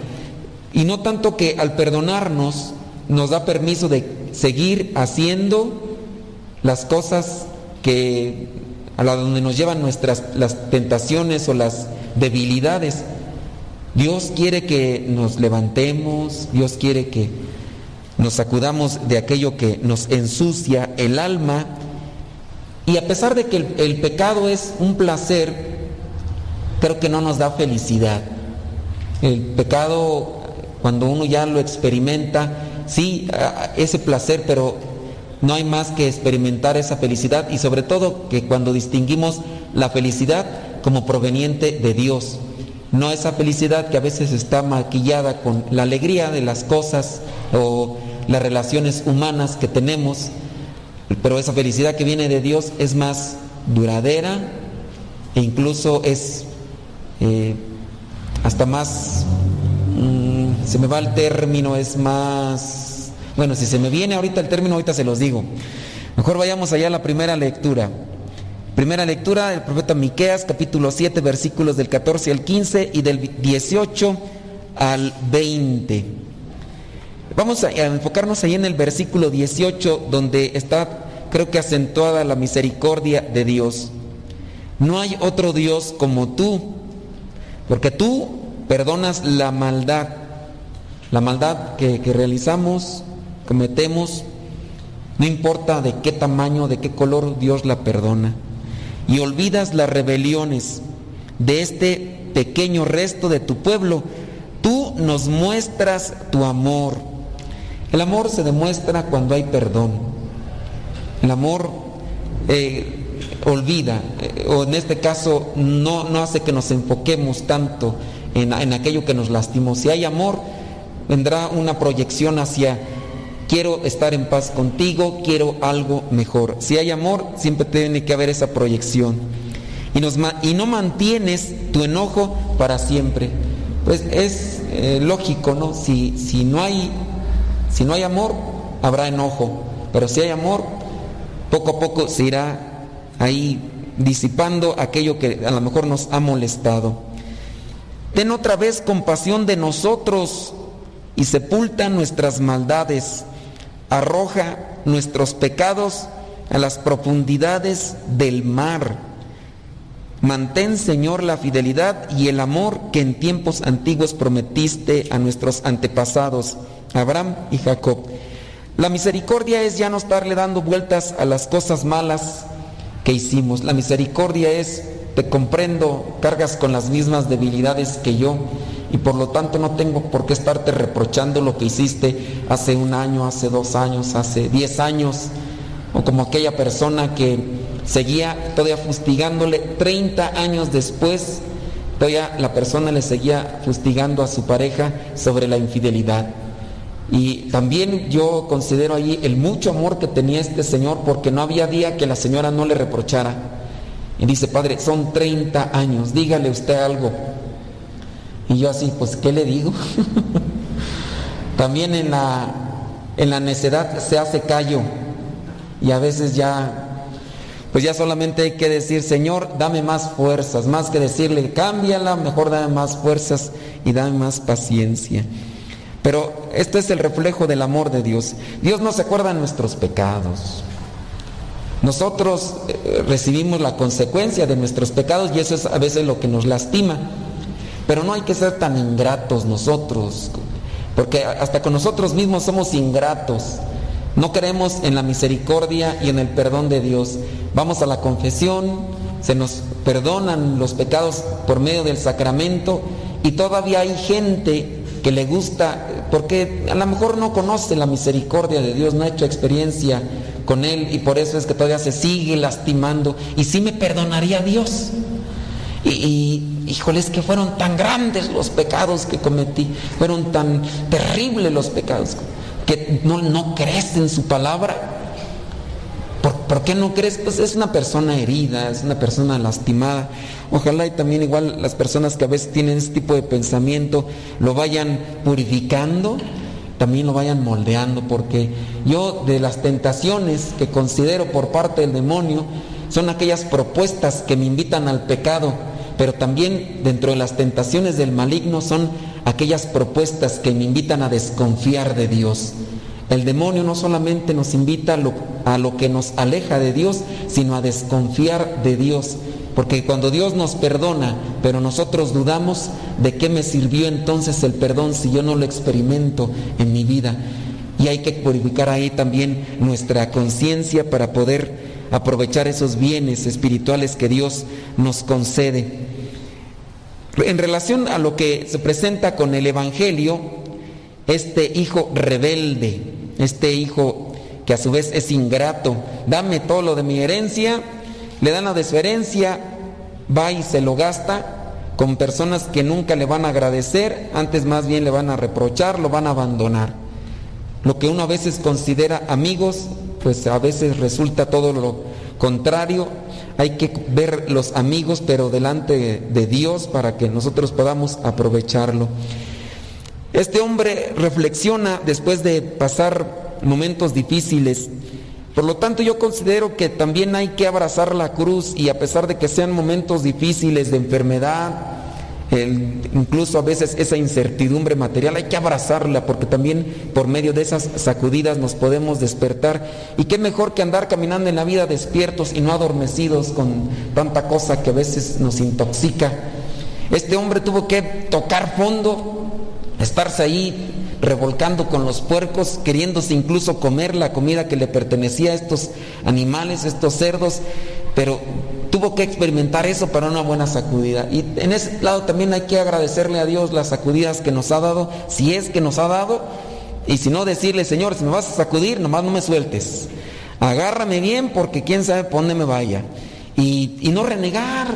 Y no tanto que al perdonarnos nos da permiso de seguir haciendo las cosas que a la donde nos llevan nuestras las tentaciones o las debilidades. Dios quiere que nos levantemos, Dios quiere que nos sacudamos de aquello que nos ensucia el alma y a pesar de que el, pecado es un placer, creo que no nos da felicidad. El pecado, cuando uno ya lo experimenta, sí, ese placer, pero no hay más que experimentar esa felicidad y sobre todo que cuando distinguimos la felicidad como proveniente de Dios, no esa felicidad que a veces está maquillada con la alegría de las cosas o las relaciones humanas que tenemos, pero esa felicidad que viene de Dios es más duradera e incluso es eh, hasta más, mm, se me va el término, es más, bueno, si se me viene ahorita el término, ahorita se los digo. Mejor vayamos allá a la primera lectura. Primera lectura del profeta Miqueas, capítulo 7, versículos del 14 al 15 y del 18 al 20. Vamos a enfocarnos ahí en el versículo 18, donde está, creo que acentuada la misericordia de Dios. No hay otro Dios como tú, porque tú perdonas la maldad, la maldad que, que realizamos, cometemos, no importa de qué tamaño, de qué color, Dios la perdona y olvidas las rebeliones de este pequeño resto de tu pueblo, tú nos muestras tu amor. El amor se demuestra cuando hay perdón. El amor eh, olvida, eh, o en este caso no, no, hace que nos enfoquemos tanto en, en aquello que nos lastimó. Si hay amor, vendrá una proyección hacia quiero estar en paz contigo, quiero algo mejor. Si hay amor, siempre tiene que haber esa proyección. Y, nos, no mantienes tu enojo para siempre. Pues es eh, lógico, ¿no? Si, si, no hay, si no hay amor, habrá enojo. Pero si hay amor, poco a poco se irá ahí disipando aquello que a lo mejor nos ha molestado. Ten otra vez compasión de nosotros y sepulta nuestras maldades arroja nuestros pecados a las profundidades del mar. Mantén, Señor, la fidelidad y el amor que en tiempos antiguos prometiste a nuestros antepasados, Abraham y Jacob. La misericordia es ya no estarle dando vueltas a las cosas malas que hicimos. La misericordia es, te comprendo, cargas con las mismas debilidades que yo y por lo tanto no tengo por qué estarte reprochando lo que hiciste hace un año, hace dos años, hace diez años, o como aquella persona que seguía todavía fustigándole 30 años después, todavía la persona le seguía fustigando a su pareja sobre la infidelidad. Y también yo considero ahí el mucho amor que tenía este señor porque no había día que la señora no le reprochara. Y dice, padre, son 30 años, dígale usted algo. Y yo así, pues, ¿qué le digo? También en la, en la necedad se hace callo. Y a veces ya, pues ya solamente hay que decir, Señor, dame más fuerzas, más que decirle, cámbiala, mejor dame más fuerzas y dame más paciencia. Pero esto es el reflejo del amor de Dios. Dios no se acuerda de nuestros pecados. Nosotros eh, recibimos la consecuencia de nuestros pecados y eso es a veces lo que nos lastima. Pero no hay que ser tan ingratos nosotros, porque hasta con nosotros mismos somos ingratos. No creemos en la misericordia y en el perdón de Dios. Vamos a la confesión, se nos perdonan los pecados por medio del sacramento y todavía hay gente que le gusta, porque a lo mejor no conoce la misericordia de Dios, no ha hecho experiencia con Él y por eso es que todavía se sigue lastimando. Y sí me perdonaría Dios. Y, híjoles, que fueron tan grandes los pecados que cometí, fueron tan terribles los pecados, que no, no crees en su palabra. ¿Por, qué no crees? Pues es una persona herida, es una persona lastimada. Ojalá y también igual las personas que a veces tienen ese tipo de pensamiento lo vayan purificando, también lo vayan moldeando, porque yo de las tentaciones que considero por parte del demonio son aquellas propuestas que me invitan al pecado pero también dentro de las tentaciones del maligno son aquellas propuestas que me invitan a desconfiar de Dios. El demonio no solamente nos invita a lo, que nos aleja de Dios, sino a desconfiar de Dios. Porque cuando Dios nos perdona, pero nosotros dudamos, ¿de qué me sirvió entonces el perdón si yo no lo experimento en mi vida? Y hay que purificar ahí también nuestra conciencia para poder aprovechar esos bienes espirituales que Dios nos concede. En relación a lo que se presenta con el Evangelio, este hijo rebelde, este hijo que a su vez es ingrato, dame todo lo de mi herencia, le dan la de su herencia, va y se lo gasta con personas que nunca le van a agradecer, antes más bien le van a reprochar, lo van a abandonar. Lo que uno a veces considera amigos, pues a veces resulta todo lo contrario. Hay que ver los amigos, pero delante de Dios para que nosotros podamos aprovecharlo. Este hombre reflexiona después de pasar momentos difíciles. Por lo tanto, yo considero que también hay que abrazar la cruz y a pesar de que sean momentos difíciles de enfermedad, incluso a veces esa incertidumbre material, hay que abrazarla porque también por medio de esas sacudidas nos podemos despertar. Y qué mejor que andar caminando en la vida despiertos y no adormecidos con tanta cosa que a veces nos intoxica. Este hombre tuvo que tocar fondo, estarse ahí revolcando con los puercos, queriéndose incluso comer la comida que le pertenecía a estos animales, estos cerdos, pero tuvo que experimentar eso para una buena sacudida. Y en ese lado también hay que agradecerle a Dios las sacudidas que nos ha dado, si es que nos ha dado, y si no decirle, Señor, si me vas a sacudir, nomás no me sueltes. Agárrame bien porque quién sabe por dónde me vaya. Y, no renegar,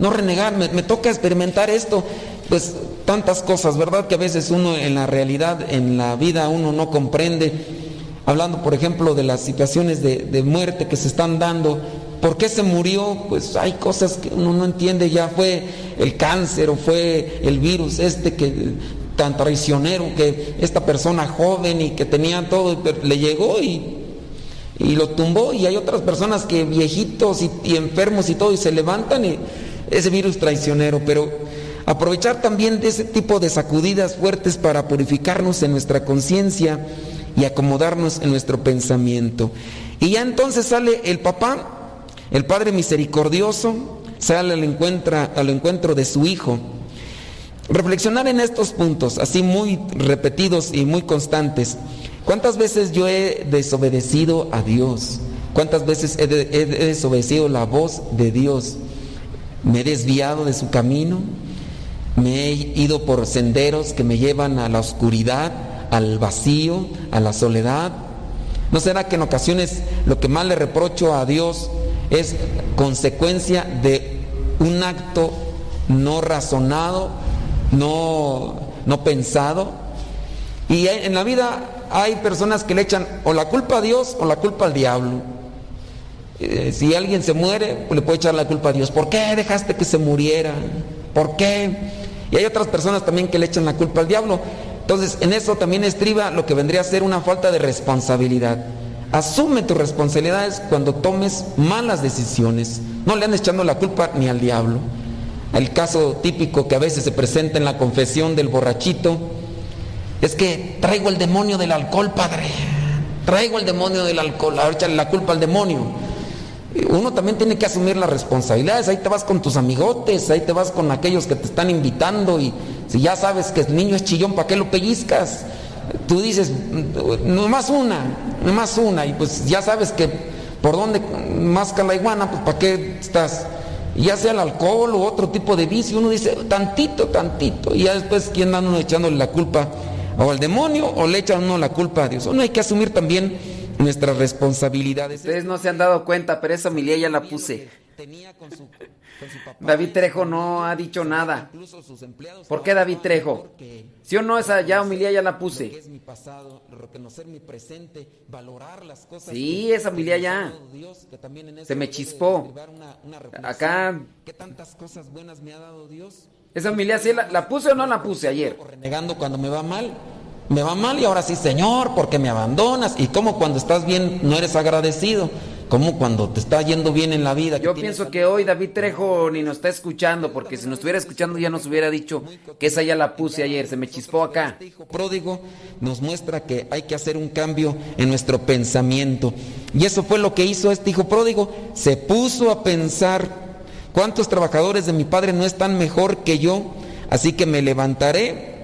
no renegar, me, me toca experimentar esto. Pues tantas cosas, ¿verdad? Que a veces uno en la realidad, en la vida, uno no comprende. Hablando, por ejemplo, de las situaciones de, de muerte que se están dando ¿Por qué se murió? Pues hay cosas que uno no entiende, ya fue el cáncer o fue el virus este que tan traicionero que esta persona joven y que tenía todo, le llegó y, y lo tumbó y hay otras personas que viejitos y, y enfermos y todo y se levantan y ese virus traicionero, pero aprovechar también de ese tipo de sacudidas fuertes para purificarnos en nuestra conciencia y acomodarnos en nuestro pensamiento. Y ya entonces sale el papá el Padre misericordioso sale al encuentro, al encuentro de su Hijo. Reflexionar en estos puntos, así muy repetidos y muy constantes. ¿Cuántas veces yo he desobedecido a Dios? ¿Cuántas veces he, he desobedecido la voz de Dios? ¿Me he desviado de su camino? ¿Me he ido por senderos que me llevan a la oscuridad, al vacío, a la soledad? ¿No será que en ocasiones lo que más le reprocho a Dios es consecuencia de un acto no razonado, no, no pensado. Y en la vida hay personas que le echan o la culpa a Dios o la culpa al diablo. Eh, si alguien se muere, le puede echar la culpa a Dios. ¿Por qué dejaste que se muriera? ¿Por qué? Y hay otras personas también que le echan la culpa al diablo. Entonces, en eso también estriba lo que vendría a ser una falta de responsabilidad. Asume tus responsabilidades cuando tomes malas decisiones. No le andes echando la culpa ni al diablo. El caso típico que a veces se presenta en la confesión del borrachito es que traigo el demonio del alcohol, padre. Traigo el demonio del alcohol. Ahora echarle la culpa al demonio. Uno también tiene que asumir las responsabilidades. Ahí te vas con tus amigotes, ahí te vas con aquellos que te están invitando y si ya sabes que el niño es chillón, ¿para qué lo pellizcas? Tú dices, nomás una, nomás una, y pues ya sabes que por dónde más la iguana, pues para qué estás. Ya sea el alcohol o otro tipo de vicio, uno dice, tantito, tantito, y ya después, ¿quién anda uno echándole la culpa? O al demonio o le echan uno la culpa a Dios. Uno hay que asumir también nuestras responsabilidades. Ustedes no se han dado cuenta, pero esa homilía ya la puse. David Trejo no ha dicho nada. ¿Por qué David Trejo? Si o no, esa ya humilía ya la puse. Sí, esa humilía ya. Se me chispó. Acá. Esa humilía sí la, la puse o no la puse ayer. Renegando cuando me va mal me va mal y ahora sí, Señor, porque me abandonas. Y como cuando estás bien no eres agradecido, como cuando te está yendo bien en la vida. Yo pienso que hoy David Trejo ni nos está escuchando, porque si nos estuviera escuchando ya nos hubiera dicho que esa ya la puse ayer, se me chispó acá. Hijo pródigo nos muestra que hay que hacer un cambio en nuestro pensamiento. Y eso fue lo que hizo este hijo pródigo. Se puso a pensar, ¿cuántos trabajadores de mi padre no están mejor que yo? Así que me levantaré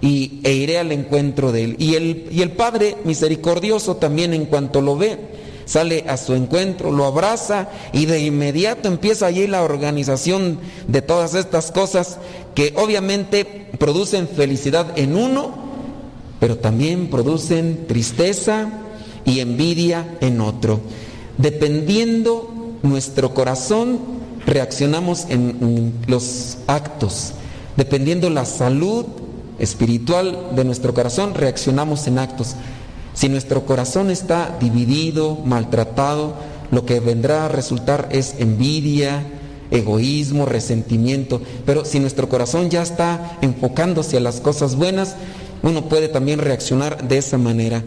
y, e iré al encuentro de él. Y el, y el Padre misericordioso también en cuanto lo ve, sale a su encuentro, lo abraza y de inmediato empieza allí la organización de todas estas cosas que obviamente producen felicidad en uno, pero también producen tristeza y envidia en otro. Dependiendo nuestro corazón, reaccionamos en, los actos. Dependiendo la salud espiritual de nuestro corazón, reaccionamos en actos. Si nuestro corazón está dividido, maltratado, lo que vendrá a resultar es envidia, egoísmo, resentimiento. Pero si nuestro corazón ya está enfocándose a las cosas buenas, uno puede también reaccionar de esa manera.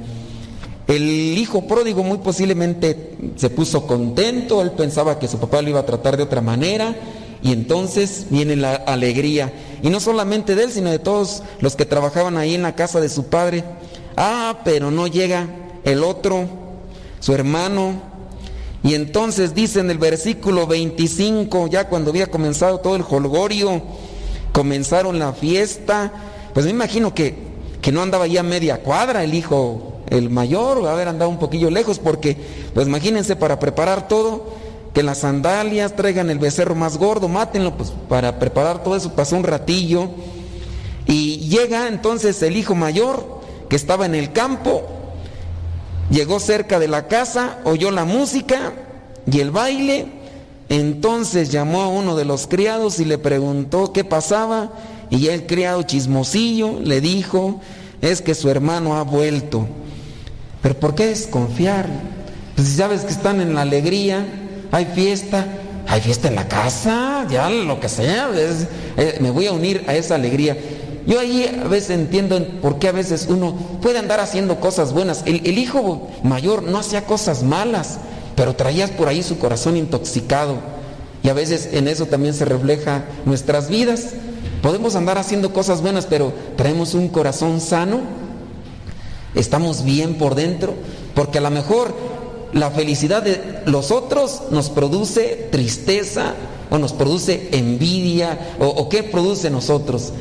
El hijo pródigo muy posiblemente se puso contento, él pensaba que su papá lo iba a tratar de otra manera y entonces viene la alegría. Y no solamente de él, sino de todos los que trabajaban ahí en la casa de su padre. Ah, pero no llega el otro, su hermano. Y entonces dice en el versículo 25, ya cuando había comenzado todo el holgorio, comenzaron la fiesta, pues me imagino que, que no andaba ya media cuadra el hijo, el mayor, va a haber andado un poquillo lejos, porque, pues imagínense, para preparar todo, que las sandalias traigan el becerro más gordo, mátenlo, pues para preparar todo eso pasó un ratillo. Y llega entonces el hijo mayor, que estaba en el campo, llegó cerca de la casa, oyó la música y el baile, entonces llamó a uno de los criados y le preguntó qué pasaba y el criado chismosillo le dijo, es que su hermano ha vuelto. Pero ¿por qué desconfiar? Pues si sabes que están en la alegría, hay fiesta, hay fiesta en la casa, ya lo que sea, eh, me voy a unir a esa alegría. Yo ahí a veces entiendo por qué a veces uno puede andar haciendo cosas buenas. El, hijo mayor no hacía cosas malas, pero traías por ahí su corazón intoxicado. Y a veces en eso también se refleja nuestras vidas. Podemos andar haciendo cosas buenas, pero traemos un corazón sano. Estamos bien por dentro, porque a lo mejor la felicidad de los otros nos produce tristeza o nos produce envidia o, o qué produce nosotros.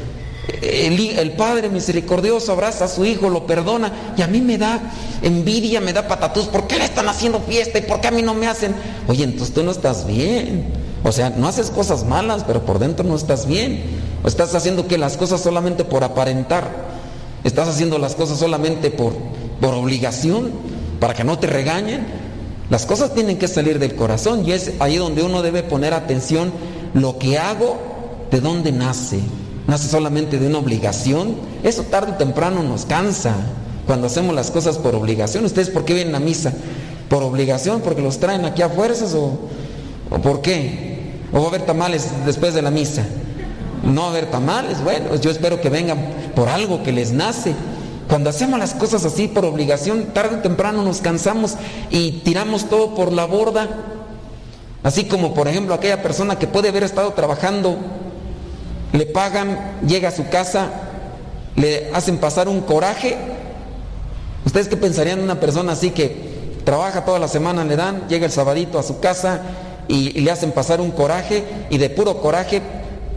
El, padre misericordioso abraza a su hijo, lo perdona y a mí me da envidia, me da patatús. ¿Por qué le están haciendo fiesta y por qué a mí no me hacen? Oye, entonces tú no estás bien. O sea, no haces cosas malas, pero por dentro no estás bien. O estás haciendo que las cosas solamente por aparentar. Estás haciendo las cosas solamente por, por obligación, para que no te regañen. Las cosas tienen que salir del corazón y es ahí donde uno debe poner atención. Lo que hago, ¿de dónde nace? Nace solamente de una obligación, eso tarde o temprano nos cansa cuando hacemos las cosas por obligación. ¿Ustedes por qué vienen a misa? ¿Por obligación? ¿Porque los traen aquí a fuerzas o, o por qué? ¿O va a haber tamales después de la misa? No va a haber tamales, bueno, yo espero que vengan por algo que les nace. Cuando hacemos las cosas así por obligación, tarde o temprano nos cansamos y tiramos todo por la borda. Así como por ejemplo aquella persona que puede haber estado trabajando le pagan, llega a su casa, le hacen pasar un coraje. ¿Ustedes qué pensarían de una persona así que trabaja toda la semana, le dan, llega el sabadito a su casa y, le hacen pasar un coraje y de puro coraje,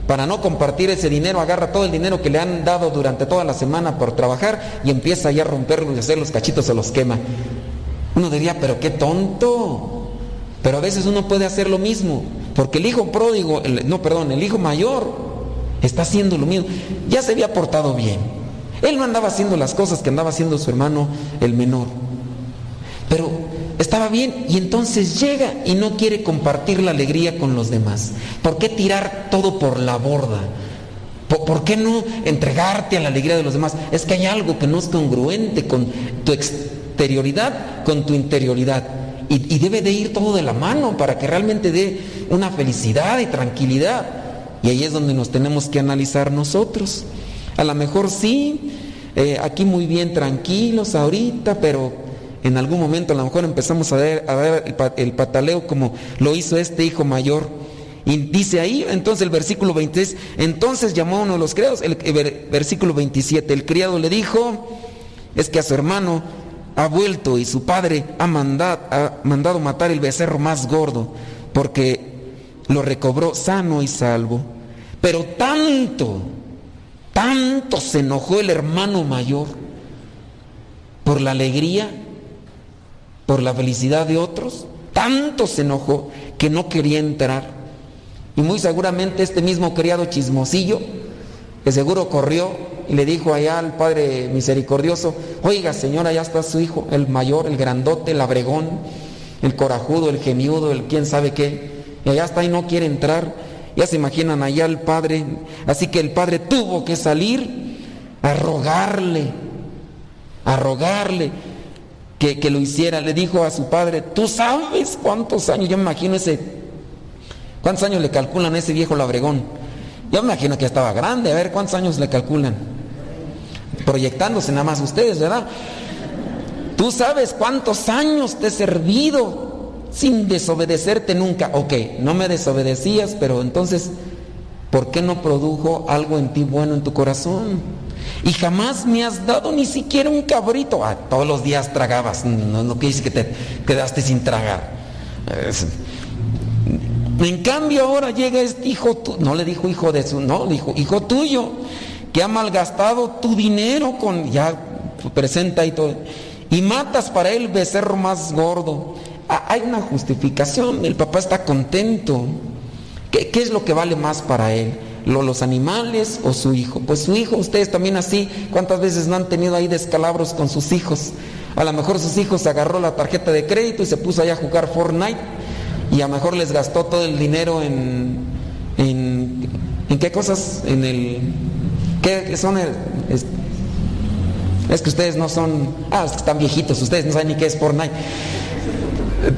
para no compartir ese dinero, agarra todo el dinero que le han dado durante toda la semana por trabajar y empieza ya a romperlo y hacer los cachitos, se los quema. Uno diría, pero qué tonto. Pero a veces uno puede hacer lo mismo, porque el hijo pródigo, no, perdón, el hijo mayor Está haciendo lo mismo. Ya se había portado bien. Él no andaba haciendo las cosas que andaba haciendo su hermano el menor. Pero estaba bien y entonces llega y no quiere compartir la alegría con los demás. ¿Por qué tirar todo por la borda? ¿Por, qué no entregarte a la alegría de los demás? Es que hay algo que no es congruente con tu exterioridad, con tu interioridad. Y, y debe de ir todo de la mano para que realmente dé una felicidad y tranquilidad. Y ahí es donde nos tenemos que analizar nosotros. A lo mejor sí, eh, aquí muy bien tranquilos ahorita, pero en algún momento a lo mejor empezamos a ver, el, pataleo como lo hizo este hijo mayor. Y dice ahí, entonces el versículo 26, entonces llamó a uno de los criados, el, versículo 27, el criado le dijo, es que a su hermano ha vuelto y su padre ha mandado, ha mandado matar el becerro más gordo, porque lo recobró sano y salvo. Pero tanto, tanto se enojó el hermano mayor por la alegría por la felicidad de otros. Tanto se enojó que no quería entrar. Y muy seguramente este mismo criado chismosillo, que seguro corrió y le dijo allá al Padre Misericordioso, oiga señora, ya está su hijo, el mayor, el grandote, el abregón, el corajudo, el geniudo, el quién sabe qué, y allá está y no quiere entrar. Ya se imaginan allá el Padre. Así que el Padre tuvo que salir a rogarle, a rogarle que, que lo hiciera. Le dijo a su Padre, tú sabes cuántos años, yo me imagino ese, cuántos años le calculan a ese viejo labregón. Yo me imagino que estaba grande, a ver cuántos años le calculan. Proyectándose nada más ustedes, ¿verdad? Tú sabes cuántos años te he servido sin desobedecerte nunca. Ok, no me desobedecías, pero entonces, ¿por qué no produjo algo en ti bueno en tu corazón? Y jamás me has dado ni siquiera un cabrito. Ah, todos los días tragabas. No, no quiere que te quedaste sin tragar. En cambio ahora llega este hijo, tu, no le dijo hijo de su, no, le dijo hijo tuyo, que ha malgastado tu dinero con, ya presenta y todo, y matas para él becerro más gordo. Ah, hay una justificación, el papá está contento. ¿Qué, ¿Qué, es lo que vale más para él? ¿Los animales o su hijo? Pues su hijo, ustedes también así, ¿cuántas veces no han tenido ahí descalabros con sus hijos? A lo mejor sus hijos agarró la tarjeta de crédito y se puso allá a jugar Fortnite y a lo mejor les gastó todo el dinero en, en, ¿en qué cosas, en el, ¿qué son? Es, es, que ustedes no son, ah, están viejitos, ustedes no saben ni qué es Fortnite.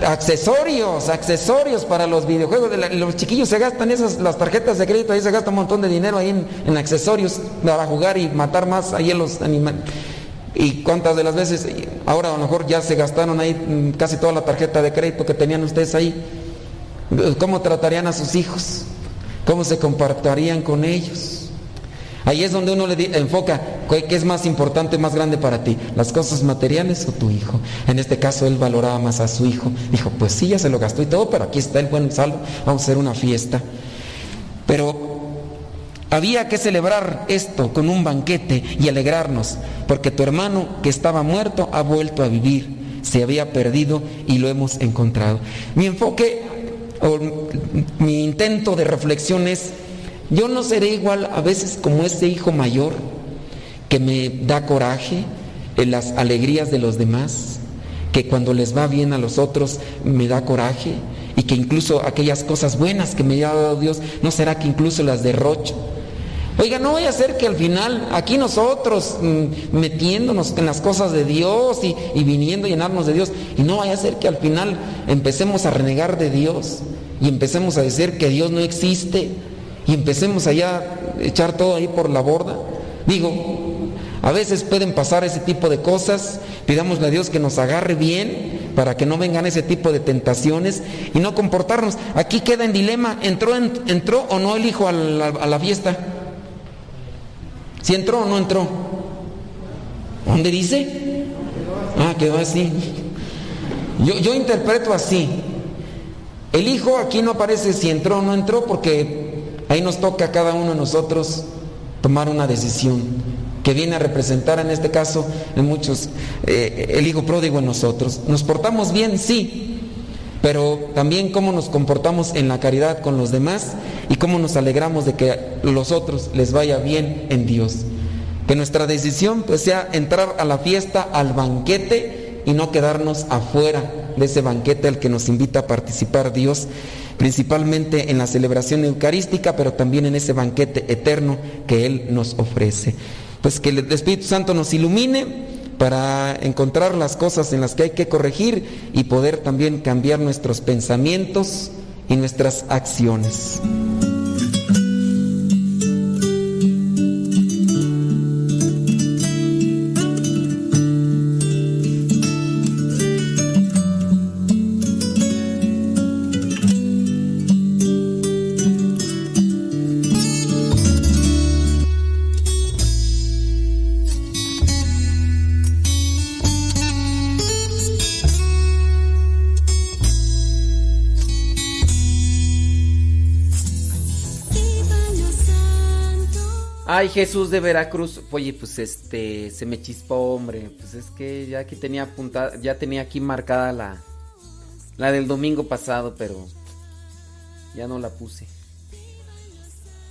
Accesorios, accesorios para los videojuegos. Los chiquillos se gastan esas, las tarjetas de crédito, ahí se gasta un montón de dinero ahí en, en accesorios para jugar y matar más ahí en los animales. Y cuántas de las veces, ahora a lo mejor ya se gastaron ahí casi toda la tarjeta de crédito que tenían ustedes ahí. ¿Cómo tratarían a sus hijos? ¿Cómo se compartirían con ellos? Ahí es donde uno le enfoca qué es más importante, más grande para ti, las cosas materiales o tu hijo. En este caso él valoraba más a su hijo. Dijo, pues sí, ya se lo gastó y todo, pero aquí está el buen salvo, vamos a hacer una fiesta. Pero había que celebrar esto con un banquete y alegrarnos, porque tu hermano que estaba muerto ha vuelto a vivir, se había perdido y lo hemos encontrado. Mi enfoque o mi intento de reflexión es, yo no seré igual a veces como ese hijo mayor que me da coraje en las alegrías de los demás, que cuando les va bien a los otros me da coraje y que incluso aquellas cosas buenas que me ha dado Dios, ¿no será que incluso las derrocho? Oiga, no voy a hacer que al final aquí nosotros mmm, metiéndonos en las cosas de Dios y, y, viniendo a llenarnos de Dios, y no vaya a ser que al final empecemos a renegar de Dios y empecemos a decir que Dios no existe y empecemos allá a echar todo ahí por la borda. Digo, a veces pueden pasar ese tipo de cosas, pidámosle a Dios que nos agarre bien para que no vengan ese tipo de tentaciones y no comportarnos. Aquí queda en dilema, ¿entró, entró o no el hijo a la, a la fiesta? ¿Si entró o no entró? ¿Dónde dice? Ah, quedó así. Yo, yo interpreto así. El hijo aquí no aparece si entró o no entró porque ahí nos toca a cada uno de nosotros tomar una decisión que viene a representar en este caso en muchos eh, el hijo pródigo en nosotros. ¿Nos portamos bien? Sí, pero también cómo nos comportamos en la caridad con los demás y cómo nos alegramos de que los otros les vaya bien en Dios. Que nuestra decisión pues sea entrar a la fiesta, al banquete y no quedarnos afuera de ese banquete al que nos invita a participar Dios, principalmente en la celebración eucarística, pero también en ese banquete eterno que Él nos ofrece. Pues que el Espíritu Santo nos ilumine para encontrar las cosas en las que hay que corregir y poder también cambiar nuestros pensamientos y nuestras acciones. Ay, Jesús de Veracruz. Oye, pues este, se me chispó, hombre. Pues es que ya aquí tenía apuntada, ya tenía aquí marcada la, la del domingo pasado, pero ya no la puse.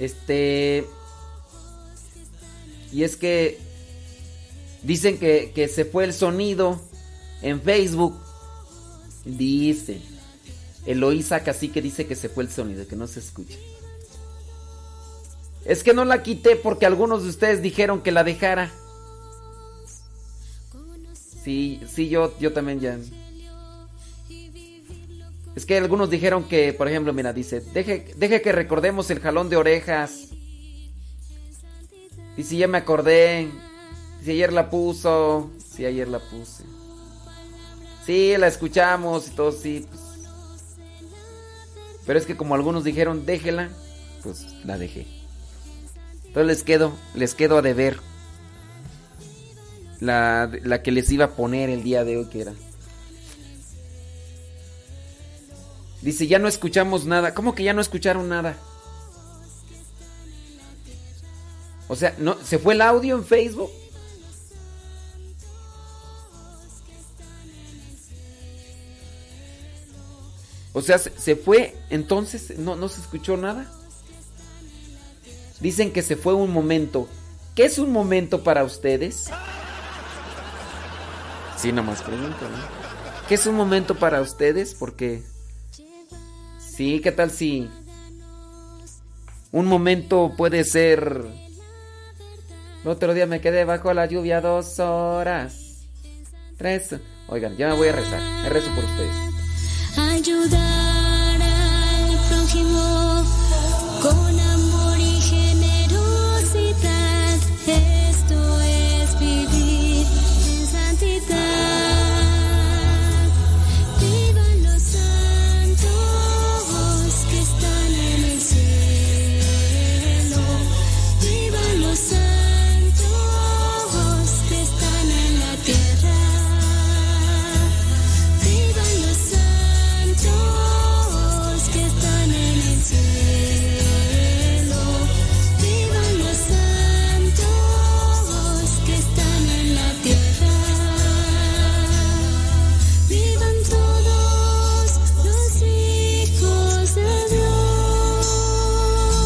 Este, y es que dicen que, que se fue el sonido en Facebook. Dice. Eloísa que dice que se fue el sonido, que no se escucha. Es que no la quité porque algunos de ustedes dijeron que la dejara. Sí, sí, yo, yo también ya. Es que algunos dijeron que, por ejemplo, mira, dice, deje, deje que recordemos el jalón de orejas. Y si ya me acordé, si ayer la puso, si ayer la puse. Sí, la escuchamos y todo, sí. Pues. Pero es que como algunos dijeron, déjela, pues la dejé. Entonces les quedo, les quedo a deber. La, la que les iba a poner el día de hoy que era. Dice, ya no escuchamos nada. ¿Cómo que ya no escucharon nada? O sea, ¿no, ¿se fue el audio en Facebook? O sea, se, fue, entonces no, no se escuchó nada. Dicen que se fue un momento. ¿Qué es un momento para ustedes? Sí, nomás pregunto, ¿no? ¿Qué es un momento para ustedes? Porque... Sí, ¿qué tal si... Un momento puede ser... El otro día me quedé bajo la lluvia dos horas. Tres. Oigan, ya me voy a rezar. Me rezo por ustedes. Prójimo